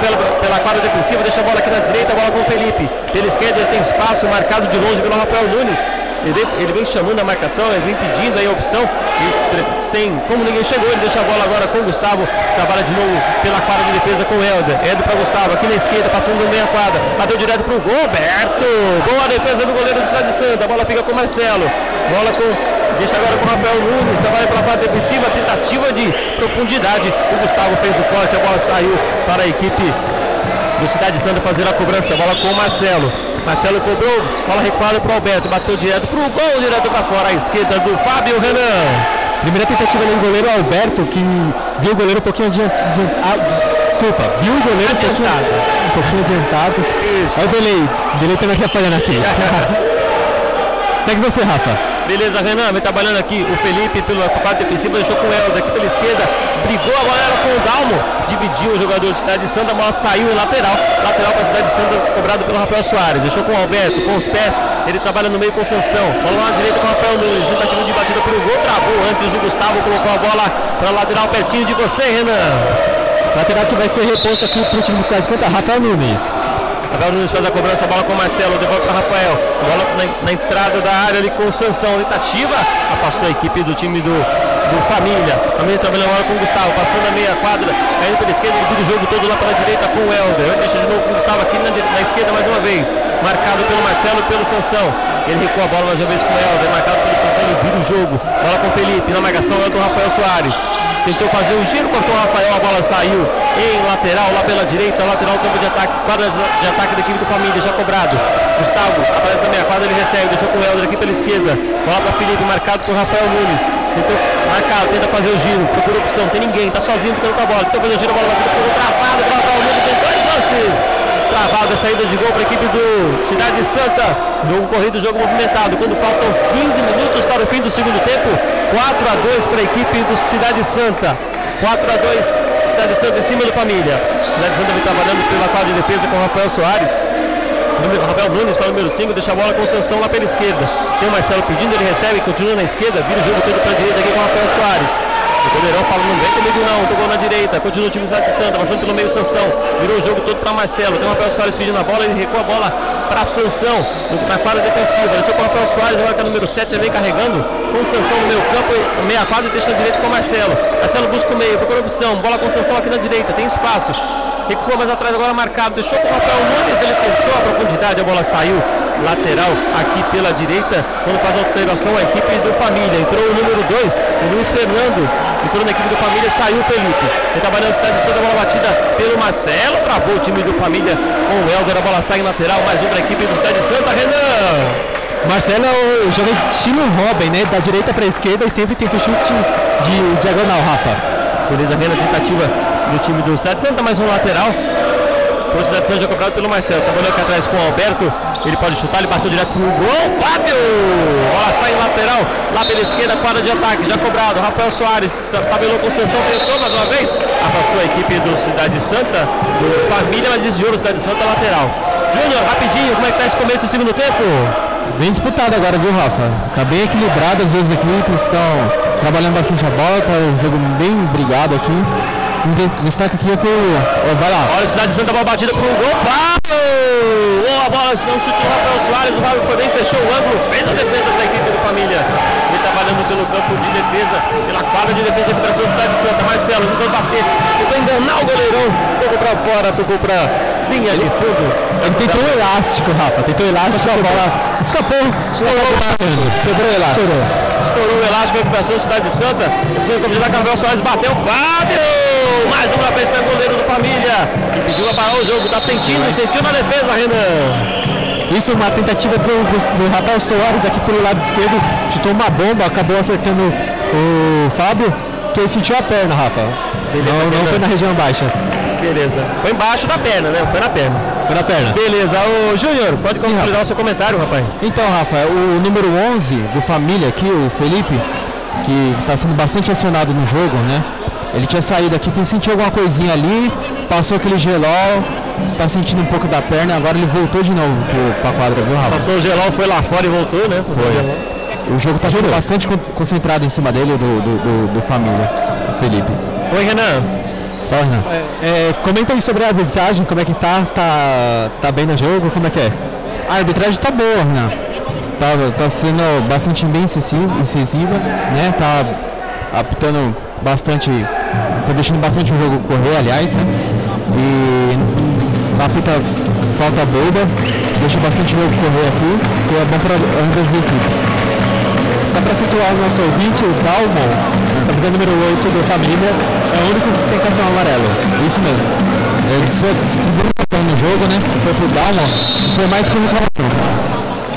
Pela, pela quadra defensiva, deixa a bola aqui na direita, bola com o Felipe. Pela esquerda ele tem espaço marcado de longe pelo Rafael Nunes. Ele ele vem, chamando a marcação, ele vem pedindo aí a opção. E sem, como ninguém chegou, ele deixa a bola agora com o Gustavo. Trabalha de novo pela quadra de defesa com o Helder. Helder para Gustavo, aqui na esquerda, passando no meia quadra. Bateu direto para o gol, Berto. Boa defesa do goleiro do Cidade de Santa. A bola fica com o Marcelo. Bola com. Deixa agora com o Rafael Nunes. Trabalha pela parte defensiva. Tentativa de profundidade. O Gustavo fez o corte. A bola saiu para a equipe do Cidade de Santa fazer a cobrança. Bola com o Marcelo. Marcelo cobrou, bola recuada para o Alberto, bateu direto para o gol, direto para fora, à esquerda do Fábio Renan. Primeira tentativa do goleiro Alberto, que viu o goleiro um pouquinho adiantado. Ah, desculpa, viu o goleiro adiantado. Um pouquinho, um pouquinho adiantado. Isso. Olha o delay, o delay está me atrapalhando aqui. Segue você, Rafa. Beleza, Renan, vem trabalhando aqui o Felipe pela parte defensiva, deixou com o Helder aqui pela esquerda, brigou agora era com o Dalmo, dividiu o jogador de Cidade de Santa, a bola saiu em lateral, lateral para a Cidade de Santa, cobrado pelo Rafael Soares, deixou com o Alberto, com os pés, ele trabalha no meio com Sansão, bola na direita com o Rafael Nunes, tentativa de batida pelo gol, travou antes o Gustavo, colocou a bola para a lateral pertinho de você, Renan. Lateral que vai ser reposto aqui para o time de Cidade de Santa, Rafael Nunes. Rafael Nunes faz a cobrança, bola com o Marcelo, devolve para Rafael. Bola na, na, entrada da área ali com o Sansão. Tentativa, afastou a equipe do time do, do Família. Família trabalhando agora com o Gustavo, passando a meia quadra, caindo pela esquerda, tira o jogo todo lá pela direita com o Helder. Deixa de novo com o Gustavo aqui na, na esquerda mais uma vez. Marcado pelo Marcelo pelo Sansão. Ele recua a bola mais uma vez com o Helder, marcado pelo Sansão, ele vira o jogo. Bola com o Felipe, na marcação é do Rafael Soares tentou fazer um giro, cortou o Rafael, a bola saiu em lateral, lá pela direita, lateral campo de ataque, quadra de ataque da equipe do Família, já cobrado. Gustavo aparece na meia quadra, ele recebe, deixou com o Helder aqui pela esquerda, bola para Felipe, marcado por Rafael Nunes. Tentou marcar, tenta fazer o giro, procura opção, tem ninguém, tá sozinho tocando com a bola, tentou fazer o giro, a bola batida, por travado, para Rafael Nunes, tem dois lances travada a saída de gol para a equipe do Cidade de Santa. Jogo corrido, jogo movimentado. Quando faltam 15 minutos para o fim do segundo tempo, 4 a 2 para a equipe do Cidade Santa. 4 a 2, Cidade Santa em cima do Família. Cidade Santa vem trabalhando pela quadra de defesa com o Rafael Soares. Rafael Nunes com o número 5, deixa a bola com sanção lá pela esquerda. Tem o Marcelo pedindo, ele recebe, continua na esquerda, vira o jogo todo para a direita aqui com o Rafael Soares. O Caldeirão fala, não vem comigo não, tocou na direita, continua o time de Santa, passando pelo meio Sansão, virou o jogo todo para Marcelo, tem o Rafael Soares pedindo a bola, ele recua a bola para Sansão, na quadra defensiva, deixou com o Rafael Soares, agora que é número 7, ele vem carregando com Sansão no meio campo, meia quadra deixa na direita com o Marcelo. Marcelo busca o meio, procura opção, bola com Sansão aqui na direita, tem espaço, recua mais atrás, agora marcado, deixou com o Rafael Nunes, ele tentou a profundidade, a bola saiu, lateral aqui pela direita, quando faz a alteração a equipe do Família. Entrou o número 2, o Luiz Fernando, entrou na equipe do Família, saiu o Felipe. Vem trabalhando cidade de Santa, bola batida pelo Marcelo, travou o time do Família com o Helder, a bola sai em lateral, mais um para a equipe do Cidade de Santa, Renan. Marcelo joga estilo Robin, né? Da direita para a esquerda e sempre tenta o chute de diagonal, Rafa. Beleza, Renan, tentativa do time do Cidade de Santa, mais um lateral. O Cidade de Santa já cobrado pelo Marcelo. Trabalhou aqui atrás com o Alberto. Ele pode chutar, ele bateu direto pro gol. Fábio! Bola sai lateral lá pela esquerda, quadra de ataque, já cobrado. Rafael Soares tabelou com sanção, tentou mais uma vez. Afastou a equipe do Cidade Santa, do Família, mas desviou o Cidade Santa lateral. Júnior, rapidinho, como é que tá esse começo do segundo tempo? Bem disputado agora, viu, Rafa? Tá bem equilibrado, as duas equipes estão trabalhando bastante a bola, tá um jogo bem brigado aqui. Um destaque aqui é que o. Vai lá. Olha, o Cidade Santa, bola batida pro gol. Fábio! Boa bola, não chute do Rafael Soares. O Fábio foi bem, fechou o ângulo, fez a defesa da equipe do Família. Ele trabalhando pelo campo de defesa, pela quadra de defesa da Recuperação Cidade Santa. Marcelo, tentou bater, tentou enganar o goleirão. Tocou pra fora, tocou pra linha de fundo. Ele tentou o elástico, Rafa. Tentou o elástico, a bola escapou. O elástico. Quebrou o elástico. Estourou o elástico, recuperação Cidade Santa. O de Rafael Soares bateu. Fábio! Mais uma vez para o goleiro do Família. Que pediu a parar o jogo. Tá sentindo, sentiu na defesa, Renan. Isso é uma tentativa do, do, Rafael Soares aqui pelo lado esquerdo. Chutou uma bomba, acabou acertando o Fábio, que ele sentiu a perna, Rafa. Beleza, não, não foi na região baixas. Beleza. Foi embaixo da perna, né? Foi na perna. Foi na perna. Beleza. Ô, Júnior, pode Sim, concluir o seu comentário, rapaz. Então, Rafa, o número 11 do Família aqui, o Felipe, que está sendo bastante acionado no jogo, né? Ele tinha saído aqui, que sentiu alguma coisinha ali, passou aquele gelol, tá sentindo um pouco da perna, agora ele voltou de novo para a quadra, viu, Rafa? Passou o gelol, foi lá fora e voltou, né? Foi. O jogo tá sendo bastante con- concentrado em cima dele, do, do, do, do Família, o Felipe. Oi, Renan. Fala, Renan. É, comenta aí sobre a arbitragem, como é que tá, tá, tá bem no jogo, como é que é? A arbitragem tá boa, Renan. Tá, tá sendo bastante bem incisiva, né? Tá apitando bastante. Tá deixando bastante o jogo correr, aliás, né? E apita falta boba, deixa bastante o jogo correr aqui, que é bom para ambas as equipes. Só para situar o nosso ouvinte, o Dalmon, camisa número 8 do Família, é o único que tem cartão amarelo. Isso mesmo. Ele se distribuiu o cartão no jogo, né? Foi pro Dalmon e foi mais por reclamação.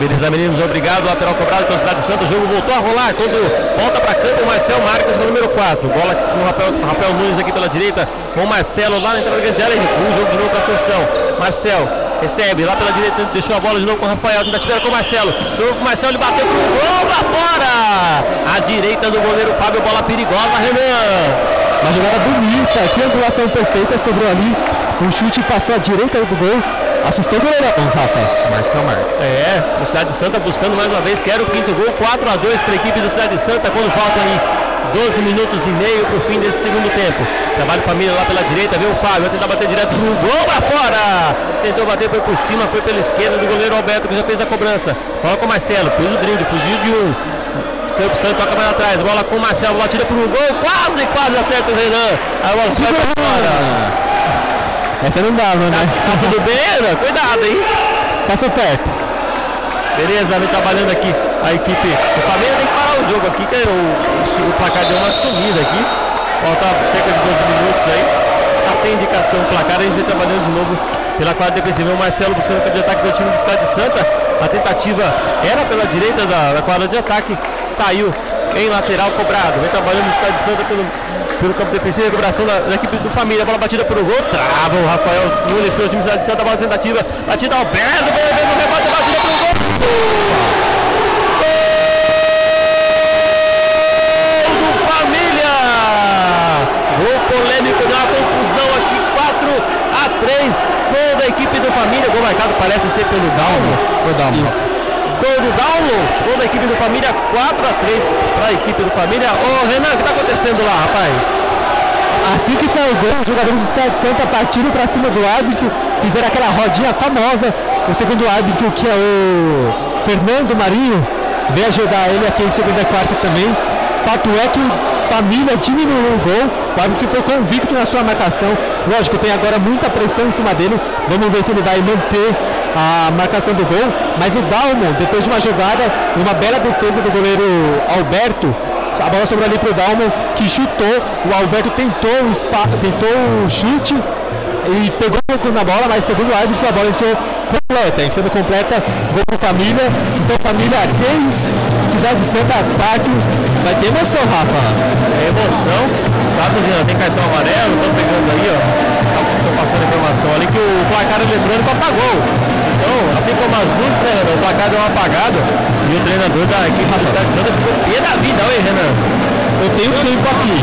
Beleza, meninos, obrigado. Lateral cobrado pela Cidade Santa. O jogo voltou a rolar quando volta para campo o Marcel Marques com o número 4. Bola com o Rafael, Rafael Nunes aqui pela direita. Com o Marcelo lá na entrada da grande área. O jogo de novo para a Ascensão. Marcel recebe lá pela direita. Deixou a bola de novo com o Rafael. Tentativa com o Marcelo. Jogou com o Marcelo. Ele bateu pro gol lá fora. À direita do goleiro Fábio. Bola perigosa, Renan. Uma jogada bonita, triangulação perfeita, sobrou ali, um chute passou à direita do gol, assustou o goleirão, Rafa. Marcel Marques. É, o Cidade de Santa buscando mais uma vez, quer o quinto gol, 4 a 2 para a equipe do Cidade de Santa, quando faltam aí 12 minutos e meio para o fim desse segundo tempo. Trabalho família lá pela direita, viu o Fábio, vai tentar bater direto pro gol para fora. Tentou bater, foi por cima, foi pela esquerda do goleiro Alberto, que já fez a cobrança. Com o Marcelo, fez o drible, fugiu de um. Pro Santos, toca mais atrás, bola com o Marcelo, bola tira pro gol, quase, quase acerta o Renan. A bola sai para fora. Essa não dava, né? Tá tudo bem, Renan? Cuidado, hein? Passou perto. Beleza, vem trabalhando aqui a equipe. O Flamengo tem que parar o jogo aqui, que o, o, o placar deu uma sumida aqui. Falta cerca de 12 minutos aí. Tá sem indicação o placar, a gente vem trabalhando de novo pela quadra defensiva. O Marcelo buscando o campo de ataque do time do Estado de Santa. A tentativa era pela direita da, da quadra de ataque, saiu em lateral cobrado. Vem trabalhando o Estado de Santa pelo, pelo campo defensivo, recuperação da, da equipe do Família. Bola batida pelo gol, trava o Rafael Nunes pelo time do Estado de Santa. Bola tentativa, batida Alberto, mesmo rebote, batida pelo gol. Gol do Família! Gol polêmico, deu uma confusão aqui, 4 a 3. Gol da equipe do Família. Gol marcado parece ser pelo Dalmo. Foi Dalmon. Gol do Dalmo. Gol da equipe do Família, 4 a 3 para a equipe do Família. Ô Renan, o que está acontecendo lá, rapaz? Assim que saiu o gol, os jogadores de Santa partiram para cima do árbitro, fizeram aquela rodinha famosa. O segundo árbitro, que é o Fernando Marinho, veio ajudar ele aqui em segunda quarta também. Fato é que o Família diminuiu o gol, o árbitro foi convicto na sua marcação. Lógico, tem agora muita pressão em cima dele. Vamos ver se ele vai manter a marcação do gol. Mas o Dalmon, depois de uma jogada, uma bela defesa do goleiro Alberto, a bola sobrou ali pro Dalmon, que chutou. O Alberto tentou o, spa, tentou o chute e pegou um pouco na bola, mas segundo o árbitro, a bola entrou completa. Entrando completa, gol para família. Então, família 3, Cidade Santa 4. Vai ter emoção, Rafa. É emoção. Tá, Cozinha, tem cartão amarelo, estão pegando aí, ó. Estão passando a informação ali que o placar eletrônico apagou. Então assim como as luzes, né, Renan? O placar deu uma apagada e o treinador da equipe do Estado de Santa ficou pé da vida, olha Renan. Eu tenho tempo aqui.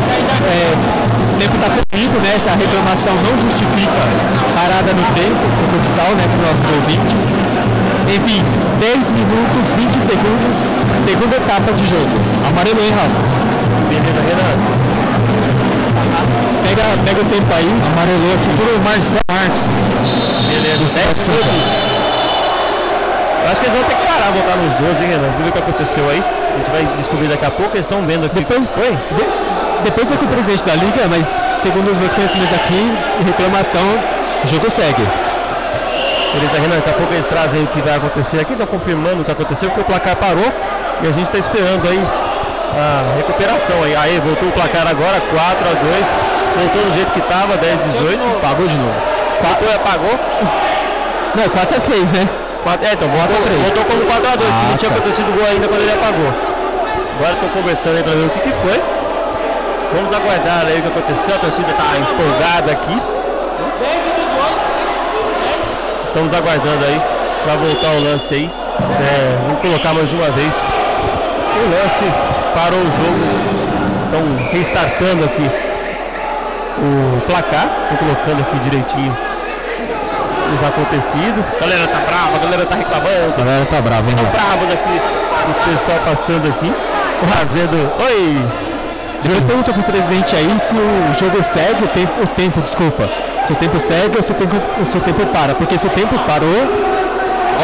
É, o tempo está corrido, né? Essa reclamação não justifica parada no tempo pro futsal, né? Para os nossos ouvintes. Enfim, 10 minutos, 20 segundos, segunda etapa de jogo. Amarelo, hein, Rafa? Beleza, Renan. Pega, pega o tempo aí. Amarelou aqui pro Marcelo Marques. Beleza, 10 minutos. Eu acho que eles vão ter que parar, voltar nos 12, hein, Renan? Viu o que aconteceu aí? A gente vai descobrir daqui a pouco, eles estão vendo aqui. Depois, Foi? de- depois é com o presidente da liga, mas segundo os meus conhecimentos aqui, reclamação, o jogo segue. Beleza, Renan, daqui a pouco eles trazem o que vai acontecer aqui, estão confirmando o que aconteceu, porque o placar parou e a gente está esperando aí a recuperação aí. Aí, voltou o placar agora, 4 a 2 voltou do jeito que estava, 10 18 Pagou de novo. Voltou e apagou. Não, 4 a 3, né? Quatro- é, então, voltou, a três. voltou como 4 a 2 que Ah, não tinha tá. acontecido gol ainda quando ele apagou. Agora estou conversando aí para ver o que, que foi. Vamos aguardar aí o que aconteceu, a torcida está empolgada aqui. Estamos aguardando aí para voltar o lance aí. É, vamos colocar mais uma vez o lance parou o jogo. Estão restartando aqui o placar. Estou colocando aqui direitinho os acontecidos. A galera tá brava, a galera tá reclamando. A galera tá brava, hein, Rafa? Bravos aqui, o pessoal passando aqui, fazendo. Oi! Depois pergunta pro presidente aí se o jogo segue, o tempo, o tempo, desculpa. Se o tempo segue ou se o tempo, ou se o tempo para. Porque se o tempo parou,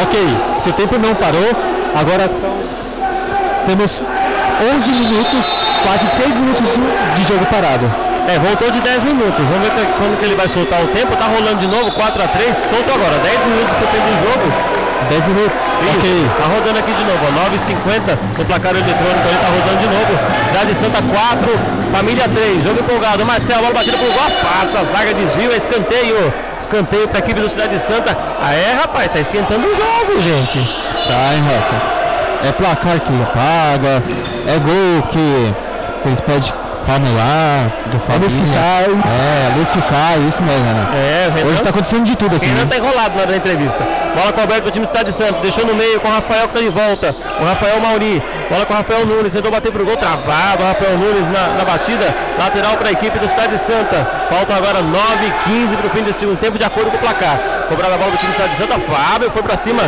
ok. Se o tempo não parou, agora são. Temos 11 minutos, quase 3 minutos de, de jogo parado. É, voltou de 10 minutos. Vamos ver que- quando que ele vai soltar o tempo. Tá rolando de novo, 4 a 3 Soltou agora, 10 minutos pro tempo do jogo. 10 minutos, Isso, ok. Tá rodando aqui de novo, ó, 9h50 no placar eletrônico aí, tá rodando de novo. Cidade de Santa 4, Família 3, jogo empolgado. Marcelo, bola batida pro gol, afasta, zaga desvio, é escanteio. Escanteio pra equipe do Cidade de Santa. Ah, é, rapaz, tá esquentando o jogo, gente. Tá, hein, Rafa? É placar que paga, é gol que, que eles pedem pra anular, do família. luz que cai. É, a luz que cai, isso mesmo, né? É, o Renan, Hoje tá acontecendo de tudo o aqui, Renan né? tá enrolado na hora da entrevista. Bola com o Alberto pro time do Cidade de Santa, deixou no meio com o Rafael que tá de volta. O Rafael Mauri, bola com o Rafael Nunes, tentou bater pro gol, travado. O Rafael Nunes na, na batida, lateral para a equipe do Cidade de Santa. Faltam agora 9 e 15 pro fim desse segundo tempo, de acordo com o placar. Cobrada a bola do time do Cidade de Santa, Fábio foi pra cima,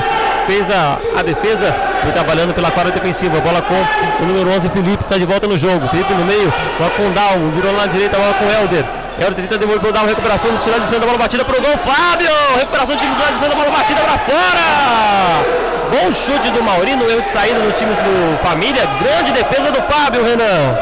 fez a, a defesa e trabalhando pela quadra defensiva. Bola com o número 11, Felipe, que tá de volta no jogo. Felipe no meio, bola com o Dalmo, virou lá na direita, bola com o Helder. Helder tenta devolver pro Dalmo, recuperação do Cidade de Santa, bola batida pro gol, Fábio! Recuperação do time do Santa, bola batida pra fora! Bom chute do Maurino, erro de saída no time do Família, grande defesa do Fábio, Renan.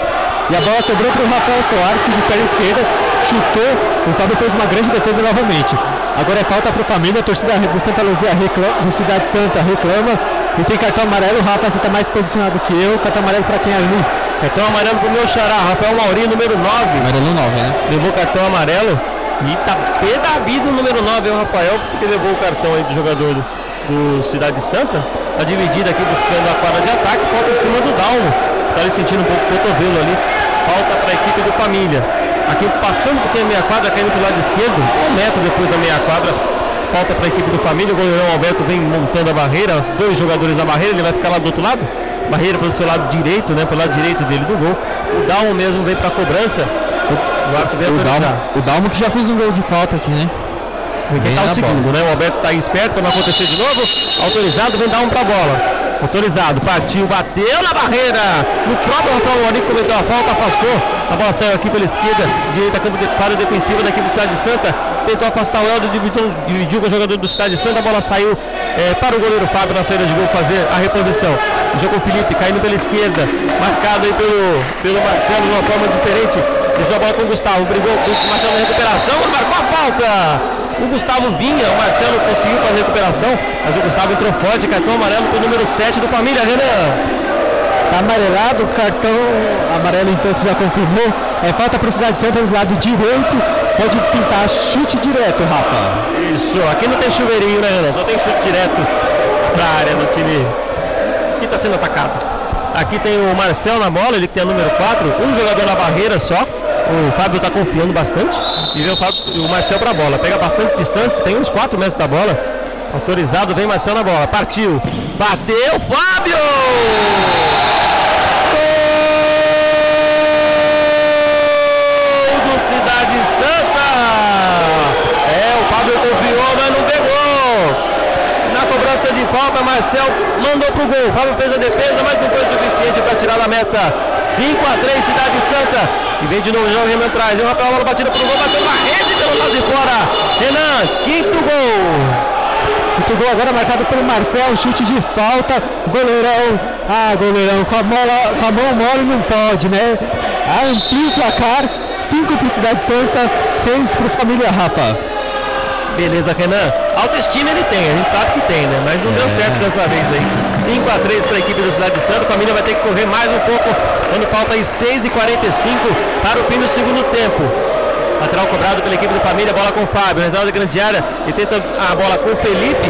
E a bola sobrou pro Rafael Soares, que de perna esquerda chutou. O Fábio fez uma grande defesa novamente. Agora é falta pro família, a torcida do Santa Luzia reclama, do Cidade Santa reclama. E tem cartão amarelo, o Rafa você tá mais posicionado que eu. Cartão amarelo pra quem é ali? Cartão amarelo pro meu xará, Rafael Maurino, número 9. Amarelo 9, né? Levou cartão amarelo e tá pé da vida o número 9 é o Rafael, porque levou o cartão aí do jogador do, do Cidade Santa. Tá dividido aqui buscando a quadra de ataque, falta em cima do Dalmo. Tá ali sentindo um pouco o cotovelo ali. Falta para a equipe do Família. Aqui passando porque a meia quadra, caindo pro lado esquerdo, um metro depois da meia quadra. Falta para a equipe do Família. O goleirão Alberto vem montando a barreira. Dois jogadores na barreira, ele vai ficar lá do outro lado. Barreira pelo seu lado direito, né? Pelo lado direito dele do gol. O Dalmo mesmo vem para a cobrança. O, o O. Dalmo, o Dalmo que já fez um gol de falta aqui, né? Vem tentar o segundo, né? O Alberto tá aí esperto para não acontecer de novo. Autorizado, vem dar um pra bola. Autorizado, partiu, bateu na barreira. No próprio Rafael Maurício cometeu a falta, afastou. A bola saiu aqui pela esquerda, direita, campo de para defensiva da equipe do Cidade de Santa. Tentou afastar o Helder, dividiu, com o jogador do Cidade de Santa. A bola saiu eh, para o goleiro Fábio na saída de gol fazer a reposição. Jogou o Felipe caindo pela esquerda, marcado aí pelo, pelo Marcelo de uma forma diferente. Deixou a bola com o Gustavo, brigou com o Marcelo na recuperação, marcou a falta. O Gustavo vinha, o Marcelo conseguiu fazer a recuperação, mas o Gustavo entrou forte, cartão amarelo para o número 7 do Família, Renan. Tá amarelado, cartão amarelo então você já confirmou. É falta pro Cidade Santa do lado direito. Pode pintar chute direto, Rafa. Isso, aqui não tem chuveirinho, né, Renan? Só tem chute direto para a área do time que está sendo atacado. Aqui tem o Marcel na bola, ele que tem a número 4, um jogador na barreira só. O Fábio está confiando bastante e vê o, Fábio, o Marcel para a bola. Pega bastante distância, tem uns 4 metros da bola. Autorizado, vem Marcel na bola. Partiu. Bateu, Fábio! Falta, Marcel mandou pro gol. Fábio fez a defesa, mas não foi suficiente para tirar da meta. 5 a 3 Cidade Santa. E vem de novo o João Renan atrás. Deu uma bola batida pro gol, bateu na rede pelo lado de fora. Renan, quinto gol. Quinto gol agora marcado pelo Marcel, chute de falta, goleirão, ah goleirão, com a, mola, com a mão mole não pode, né? Amplia o placar, 5 para Cidade Santa, 3 para Família Rafa. Beleza, Renan. Autoestima ele tem, a gente sabe que tem, né? Mas não deu certo dessa vez aí. 5 a 3 para a equipe do Cidade de Santo. A família vai ter que correr mais um pouco quando falta aí 6 e 45 para o fim do segundo tempo. Lateral cobrado pela equipe do Família, bola com o Fábio, na entrada da grande área, e tenta a bola com o Felipe,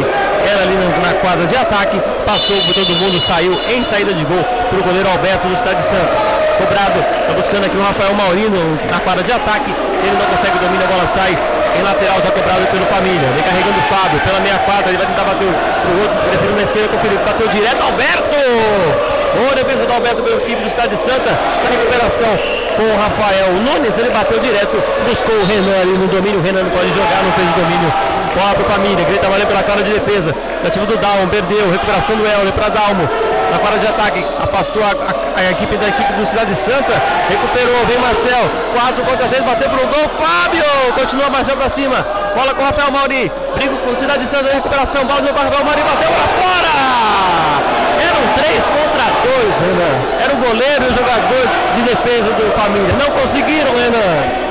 era ali na, quadra de ataque, passou por todo mundo, saiu em saída de gol para o goleiro Alberto do Cidade de Santo. Cobrado, está buscando aqui o Rafael Maurino na quadra de ataque, ele não consegue dominar, a bola sai em lateral já cobrado pelo Família. Vem carregando o Fábio pela meia quadra, ele vai tentar bater o outro, preferindo na esquerda com o Felipe, bateu direto, Alberto! Boa defesa do Alberto pelo equipe do Cidade de Santa, na recuperação com o Rafael Nunes, ele bateu direto, buscou o Renan ali no domínio, o Renan não pode jogar, não fez o domínio. Bola para Família, grita valeu pela cara de defesa, nativo do Dalmo, perdeu, recuperação do Helder para Dalmo, na quadra de ataque, afastou a, a, a, equipe da equipe do Cidade de Santa, recuperou, vem Marcel, 4 contra 3, bateu pro gol, Fábio, continua Marcel para cima, bola com o Rafael Mauri, briga com o Cidade de Santa, recuperação, bola do Rafael Mauri, bateu para fora! Eram 3 contra 2, Renan, era o goleiro e o jogador de defesa do Família, não conseguiram, Renan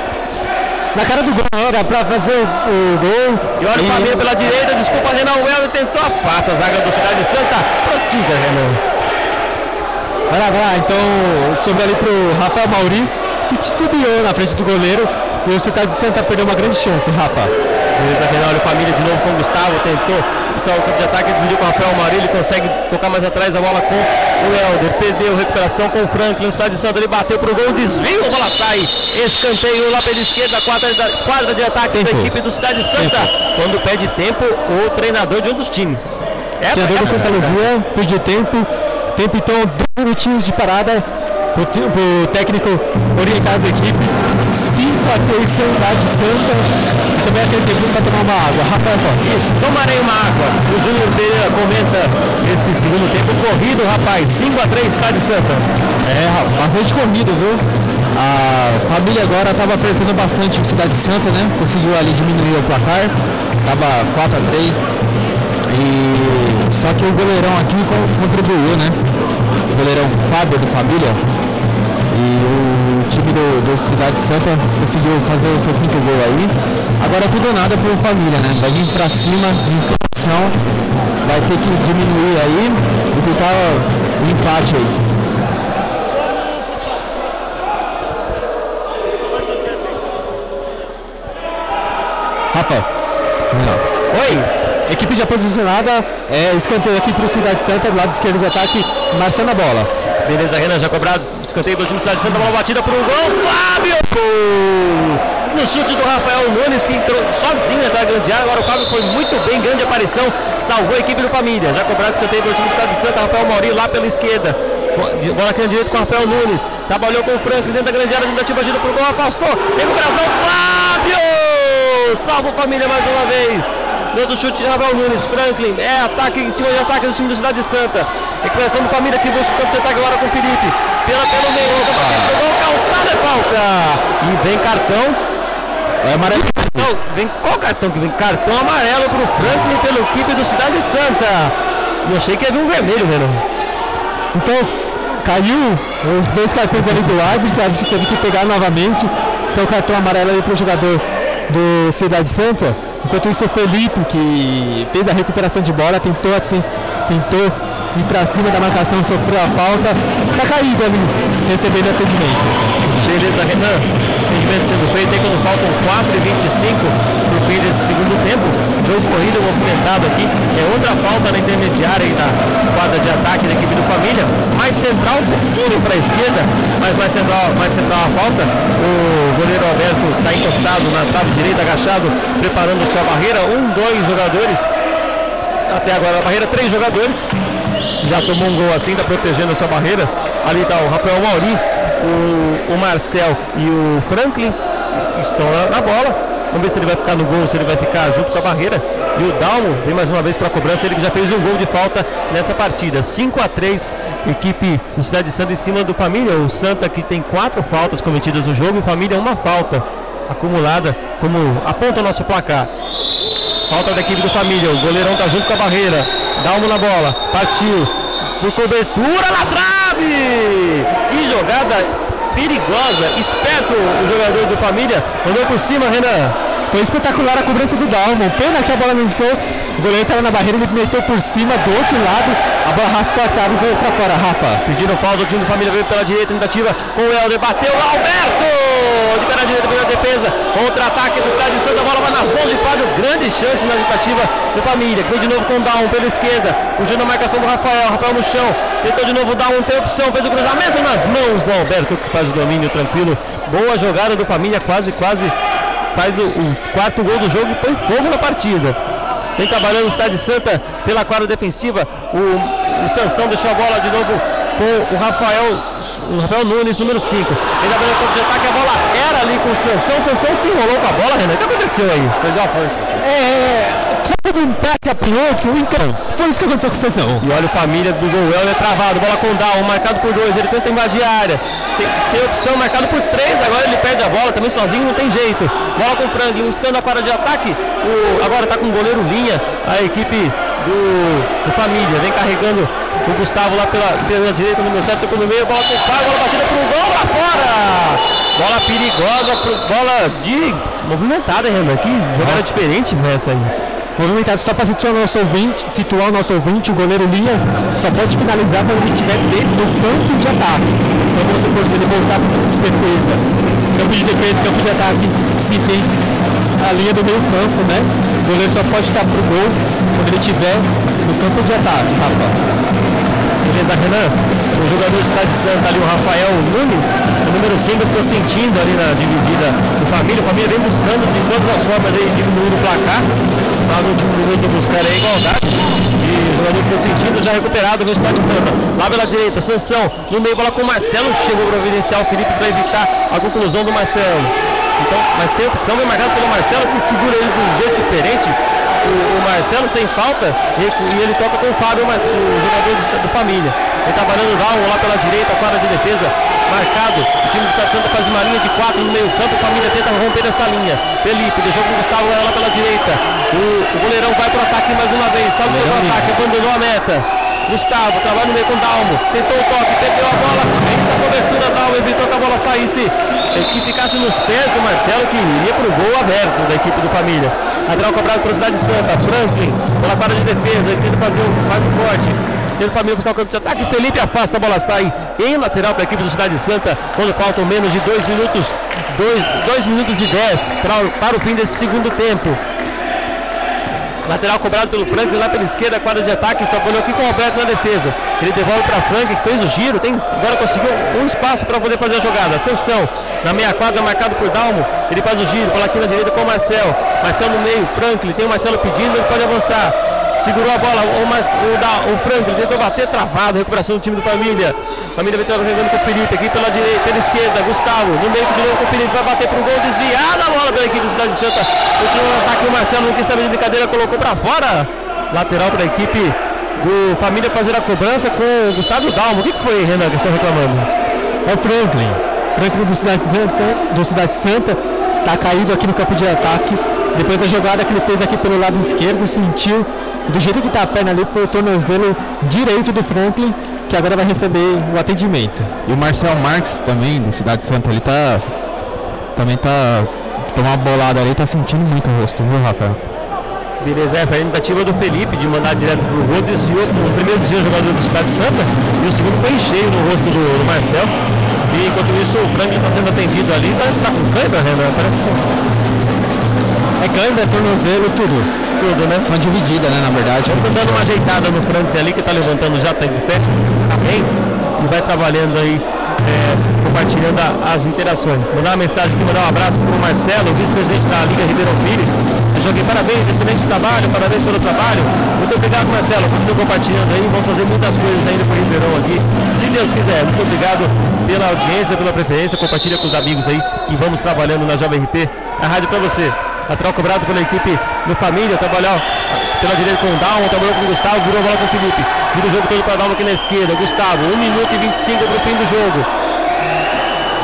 na cara do gol era para fazer o gol. E olha o Família pela direita, desculpa Renan Well tentou a passa, a zaga do Cidade de Santa. Prossiga, Renan. Vai lá, vai lá. Então, sobre ali pro Rafael Mauri, que titubeou na frente do goleiro. E o Cidade de Santa perdeu uma grande chance, Rafa. Olha o Família de novo com o Gustavo, tentou buscar o campo de ataque, dividiu com o Rafael Mauri, ele consegue tocar mais atrás a bola com o Helder, perdeu, recuperação com o Franklin, o Cidade de Santa, ele bateu pro gol, desvio, a bola sai, escanteio lá pela esquerda, quadra, quadra de ataque tempo. da equipe do Cidade de Santa. Tempo. Quando pede tempo, o treinador de um dos times. É, treinador do Santa Luzia pediu tempo, tempo então, dois minutinhos de parada, para o técnico orientar as equipes. 5 a 3 Cidade Santa. E também aquele tempo para tomar uma água. Rafael Costa. Isso, tomarei uma água. O Júnior Pereira comenta esse segundo tempo corrido, rapaz. 5 a 3 Cidade Santa. É, bastante corrido, viu? A família agora estava apertando bastante Cidade Santa, né? Conseguiu ali diminuir o placar. Tava 4 a 3 e só que o goleirão aqui contribuiu, né? O goleirão Fábio do Família e o do, do Cidade Santa conseguiu fazer o seu quinto gol aí. Agora tudo ou nada por família, né? Vai vir pra cima, posição, vai ter que diminuir aí e tentar o empate aí. Rafa. Oi. Equipe já posicionada, é, escanteio aqui para o Cidade Santa, do lado esquerdo do ataque, marcando a bola. Beleza, Renan já cobrado. Escanteio do time de Santa, bola batida para o gol. Fábio! No chute do Rafael Nunes, que entrou sozinho na grande área. Agora o Fábio foi muito bem, grande aparição. Salvou a equipe do Família. Já cobrado escanteio do time de Santa, Rafael Maurício lá pela esquerda. Bola aqui na direita com o Rafael Nunes. Trabalhou com o Frank dentro da grande área. Tentativa para o gol, afastou. Recuperação, Fábio! Salva o Família mais uma vez. Deu do chute de Rafael Nunes. Franklin é ataque em cima de ataque do time do Cidade de Santa. Recuperação do Família que busca o campo de ataque agora com o Felipe. Pela pelo meio, gol, calçada é falta. E vem cartão. É amarelo. Vem qual cartão que vem? Cartão amarelo para o Franklin pela equipe do Cidade Santa. Eu achei que ia vir um vermelho, Renan. Então, caiu os dois cartões ali do árbitro, a gente teve que pegar novamente. Então, cartão amarelo ali para o jogador do Cidade Santa. Enquanto isso, o Felipe, que fez a recuperação de bola, tentou, tentou ir para cima da marcação, sofreu a falta, tá caído ali, recebendo atendimento. Beleza, Renan. Atendimento sendo feito aí quando faltam 4 e 25 para o fim desse segundo tempo. Jogo corrido movimentado aqui. É outra falta na intermediária aí na quadra de ataque da equipe do Família. Mais central, pouquinho para a esquerda, mas mais central, mais central a falta. O goleiro Alberto está encostado na trave direita, agachado, preparando sua barreira. Um, dois jogadores até agora na barreira, três jogadores. Já tomou um gol assim, está protegendo a sua barreira. Ali está o Rafael Mauri, o, o Marcel e o Franklin estão na, na bola. Vamos ver se ele vai ficar no gol, se ele vai ficar junto com a barreira. E o Dalmo vem mais uma vez para a cobrança, ele já fez um gol de falta nessa partida. 5 a 3 equipe do Cidade de Santa em cima do Família. O Santa que tem quatro faltas cometidas no jogo o Família uma falta acumulada, como aponta o nosso placar. Falta da equipe do Família, o goleirão tá junto com a barreira. Dalmo na bola, partiu. Por cobertura na trave! Que jogada perigosa, esperto o jogador do Família, mandou por cima, Renan. Foi espetacular a cobrança do Dalmo. Pena que a bola não entrou. O goleiro estava na barreira, ele meteu por cima do outro lado. A bola raspou a trave e veio para fora, Rafa. Pedindo falta, o time do Família veio pela direita, tentativa com o Helder, bateu Alberto! De pela direita pela defesa, contra-ataque do Estado de Santa, bola vai nas mãos de Fábio, grande chance na tentativa do Família, que vem de novo com o Down pela esquerda, fugindo a marcação do Rafael, Rafael no chão, tentou de novo dar um tem opção, fez o cruzamento nas mãos do Alberto, que faz o domínio tranquilo, boa jogada do Família, quase, quase faz o, o quarto gol do jogo e põe fogo na partida. Vem trabalhando o Cidade Santa pela quadra defensiva. O, o Sansão deixou a bola de novo com o Rafael, o Rafael Nunes, número 5. Ele abriu o de ataque, a bola era ali com o Sansão. O Sansão se enrolou com a bola, Renan. O que aconteceu aí? Perdeu a força. É, quando um empate para o outro, então, foi isso que aconteceu com o Sansão. E olha o família do gol, é travado, bola com Down, marcado por dois, ele tenta invadir a área sem, sem, opção, marcado por três, agora ele perde a bola, também sozinho não tem jeito. Bola com o Franklin, buscando a quadra de ataque, o, agora está com o goleiro linha, a equipe do, do Família, vem carregando o Gustavo lá pela, pela direita, no meu certo, no meio, bola o bola batida para o gol lá fora! Bola perigosa, bola de movimentada, Renan, que jogada diferente essa aí movimentado só para situar o nosso ouvinte, situar o nosso ouvinte, o goleiro linha só pode finalizar quando ele estiver dentro do campo de ataque. Então vamos supor se ele voltar para o campo de defesa. Campo de defesa, campo de ataque, se entende a linha do meio campo, né? O goleiro só pode estar para o gol quando ele estiver no campo de ataque, Rafa. Beleza, Renan? O jogador está de Santa ali, o Rafael Nunes, o número 5 ficou sentindo ali na dividida do Família. O Família vem buscando de todas as formas aí diminuir o placar lá no último minuto buscar a igualdade. E o jogador ficou sentindo, já recuperado no estado de Santa. Lá pela direita, Sansão, no meio, bola com o Marcelo, chegou para providenciar o Felipe para evitar a conclusão do Marcelo. Então, mas sem opção, vem marcado pelo Marcelo, que segura ele de um jeito diferente. O, o Marcelo sem falta e, ele toca com o Fábio, o jogador do, do Família. Ele trabalhando o Down lá pela direita, quadra de defesa marcado. O time do Estado Santa faz uma linha de quatro no meio campo. A família tenta romper essa linha. Felipe deixou com o Gustavo lá pela direita. O, o goleirão vai para o ataque mais uma vez. Salve o ataque, abandonou a meta. Gustavo, trabalha no meio com Dalmo. Tentou o toque, perdeu a bola. Fez a cobertura, Dalmo evitou que a bola saísse. Que ficasse nos pés do Marcelo, que iria para o gol aberto da equipe do Família. Lateral cobrado para a Cidade Santa. Franklin, pela quadra de defesa, ele tenta fazer um, faz um corte. Tendo família buscar o campo de ataque. Felipe afasta, a bola sai em lateral para a equipe do Cidade Santa. Quando faltam menos de dois minutos, dois, dois minutos e dez para, para o fim desse segundo tempo. Lateral cobrado pelo Frank lá pela esquerda, quadra de ataque, trabalhou aqui com o Alberto na defesa. Ele devolve para Frank, que fez o giro, tem, agora conseguiu um espaço para poder fazer a jogada. Ascensão, na meia quadra, marcado por Dalmo. Ele faz o giro, bola aqui na direita com o Marcel. Marcel no meio, Franklin, tem o Marcelo pedindo, ele pode avançar segurou a bola, o, o, da, o Franklin tentou bater travado, recuperação do time do Família. Família vai jogando com o Felipe aqui pela direita, pela esquerda, Gustavo, no meio de novo com o Felipe, vai bater pro gol, desviada a bola pela equipe do Cidade de Santa. Continua o ataque, o Marcelo não quis saber de brincadeira, colocou para fora. Lateral para a equipe do Família fazer a cobrança com o Gustavo Dalmo. O que, que foi, Renan, que estão reclamando? É o Franklin. Franklin do Cidade, do Cidade Santa está caído aqui no campo de ataque. Depois da jogada que ele fez aqui pelo lado esquerdo, sentiu do jeito que está a perna ali, foi o tornozelo direito do Franklin, que agora vai receber o atendimento. E o Marcel Marques também, do Cidade Santa, ele tá. Também tá. Tomou uma bolada ali, tá sentindo muito o rosto, viu, Rafael? Beleza, é, foi a tentativa do Felipe de mandar direto pro gol, desviou, o primeiro desvio o jogador do Cidade Santa e o segundo foi em cheio no rosto do, do Marcel. E enquanto isso o Franklin está sendo atendido ali, parece que tá com câimbra, Renan, parece que é câimbra, é tornozelo, tudo. Tudo, né? Uma dividida, né, na verdade. Estamos dando uma ajeitada no Frank ali, que está levantando já, está de pé. Bem, e vai trabalhando aí, é, compartilhando a, as interações. Mandar uma mensagem aqui, mandar um abraço para o Marcelo, vice-presidente da Liga Ribeirão Pires. Joguei parabéns, excelente trabalho, parabéns pelo trabalho. Muito obrigado, Marcelo. Continue compartilhando aí. Vamos fazer muitas coisas ainda por Ribeirão aqui. Se Deus quiser. Muito obrigado pela audiência, pela preferência. Compartilha com os amigos aí e vamos trabalhando na Jovem RP. A rádio para você. Lateral cobrado pela equipe do Família. Trabalhar pela direita com o Dalmo, trabalhou com o Gustavo, virou a bola com o Felipe. Vira o jogo todo para Dalmo aqui na esquerda. Gustavo, 1 minuto e 25 para o fim do jogo.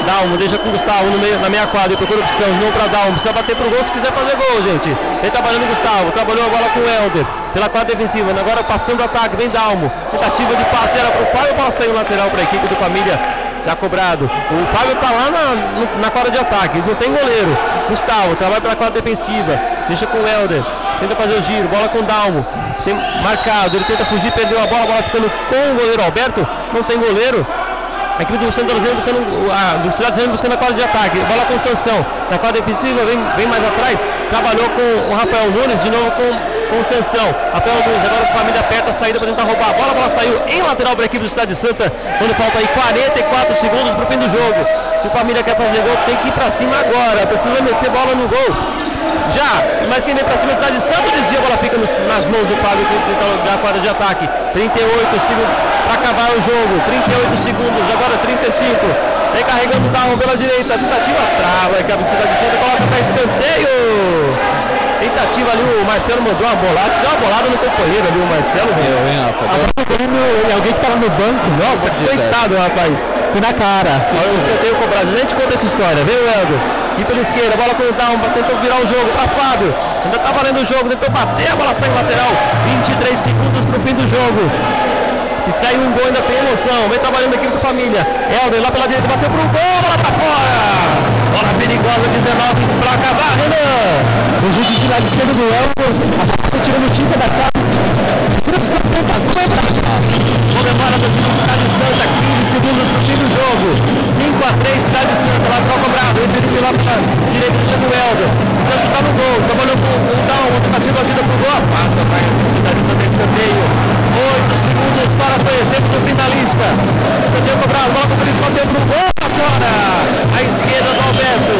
Dalmo, deixa com o Gustavo meio, na meia quadra, procura opção, não para Dalmo, precisa bater pro gol se quiser fazer gol, gente. Ele trabalhando o Gustavo, trabalhou a bola com o Helder, pela quadra defensiva, agora passando o ataque, vem Dalmo, tentativa de passe era pro Fábio, bola saiu lateral para a equipe do Família, já cobrado. O Fábio tá lá na, na quadra de ataque, não tem goleiro. Gustavo, trabalha pela quadra defensiva, deixa com o Helder, tenta fazer o giro, bola com o Dalmo, sem, marcado, ele tenta fugir, perdeu a bola, a bola ficando com o goleiro Alberto, não tem goleiro, a equipe do Santos buscando a, do Cidade buscando a quadra de ataque. Bola com Sansão. Na quadra defensiva, vem, vem mais atrás. Trabalhou com o Rafael Nunes, de novo com, com o Sansão. Rafael Nunes, agora o família aperta a saída para tentar roubar a bola. A bola saiu em lateral para a equipe do Cidade Santa. Quando falta aí 44 segundos para o fim do jogo. Se o família quer fazer gol, tem que ir para cima agora. Precisa meter bola no gol. Já, mas quem vem para cima é a Cidade Santa desvia, a bola fica nos, nas mãos do Fábio da quadra de ataque. 38 segundos para acabar o jogo. 38 segundos, agora 35. Vem carregando o Darwin pela direita. Tentativa trava. A equipe de Cidade Santa coloca para escanteio. Tentativa ali, o Marcelo mandou uma bolada, deu uma bolada no companheiro ali, o Marcelo. Eu, hein, Rafa? Alguém que tava no banco. Nossa, coitado, rapaz. Foi na cara. Olha o escanteio cobrado. A gente conta essa história, viu, Eldo? E pela esquerda, bola com o Down, tentou virar o jogo para Fábio. Ainda tá valendo o jogo, tentou bater, a bola sai lateral. 23 segundos pro fim do jogo. Se sair um gol ainda tem emoção. Vem trabalhando aqui com a família. Helder lá pela direita, bateu pro gol, bola tá fora. Bola perigosa, 19 para acabar, Renan. O juiz de lado esquerdo do Elber, a bola tirando tinta da cara. Você não precisa Comemora do time Cidade Santa, 15 segundos pro fim do jogo. 5 a 3 Cidade Santa, lateral cobrado. Teve lá pra direita, deixa o Helder. Precisa chutar no gol. Trabalhou com o Down, tentativa batida pro gol. Afasta, vai. Cidade Santa escanteio. 8 segundos para o finalista. Escanteio cobrado, bola com o Felipe, bateu pro gol agora. À esquerda do Alberto.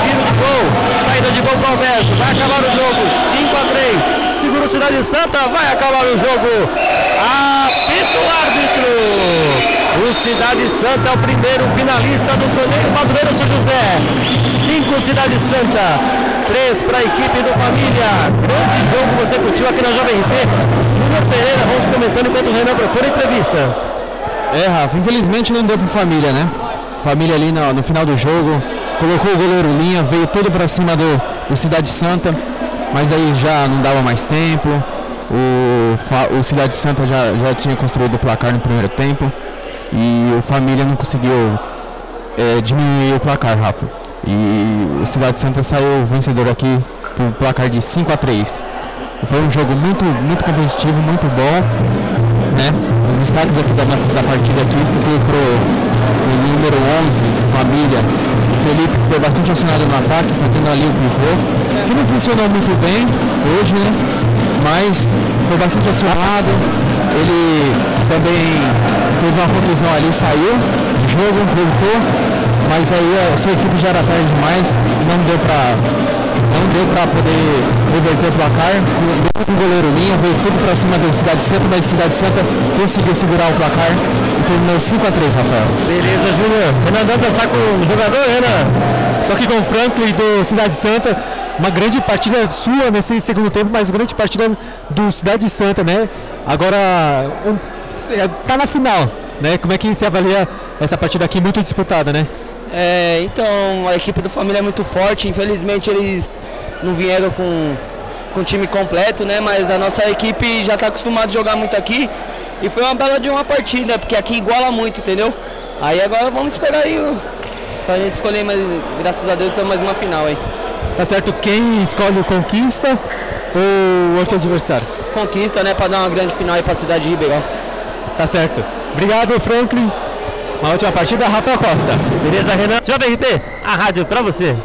Tiro de gol. Saída de gol pro Alberto. Vai acabar o jogo. 5 a 3 Segura o Cidade Santa. Vai acabar o jogo. Apito o árbitro. O Cidade Santa é o primeiro finalista do torneio Madureira São José. 5 Cidade Santa. 3 para a equipe do Família. Grande jogo você curtiu aqui na Jovem RP. Júnior Pereira, vamos comentando enquanto o Renan procura entrevistas. É, Rafa, infelizmente não deu pro família, né? Família ali no, no final do jogo, colocou o goleiro linha, veio todo para cima do, do Cidade Santa, mas aí já não dava mais tempo. O, o Cidade Santa já, já tinha construído o placar no primeiro tempo e o Família não conseguiu é, diminuir o placar, Rafa. E o Cidade Santa saiu vencedor aqui por placar de 5 a 3 Foi um jogo muito, muito competitivo, muito bom. Né? Os destaques aqui da, da partida aqui ficou pro, pro número 11, Família. O Felipe que foi bastante acionado no ataque, fazendo ali o pivô, que não funcionou muito bem hoje, né? Mas foi bastante acionado. Ele também teve uma contusão ali, saiu do jogo, voltou, mas aí a sua equipe já era tarde demais, não deu pra não deu para poder reverter o placar. Com, o goleiro linha, veio tudo para cima do Cidade Santa, mas Cidade Santa conseguiu segurar o placar e terminou 5 a 3 Rafael. Beleza, Júnior. Renan Dantas está com o jogador, Renan. Só que com o Franklin do Cidade Santa, uma grande partida sua nesse segundo tempo, mas grande partida do Cidade Santa, né? Agora um, é, tá na final, né? Como é que você avalia essa partida aqui muito disputada, né? É, então a equipe do Família é muito forte, infelizmente eles não vieram com, com o time completo, né? Mas a nossa equipe já está acostumada a jogar muito aqui e foi uma bela de uma partida, porque aqui iguala muito, entendeu? Aí agora vamos esperar aí pra gente escolher, mas graças a Deus temos mais uma final aí. Tá certo quem escolhe o Conquista ou outro adversário? Conquista, né? Para dar uma grande final aí para a cidade de Ribeirão. Tá certo. Obrigado, Franklin. Uma última partida, Rafael Costa. Beleza, Renan? Jovem a rádio pra você.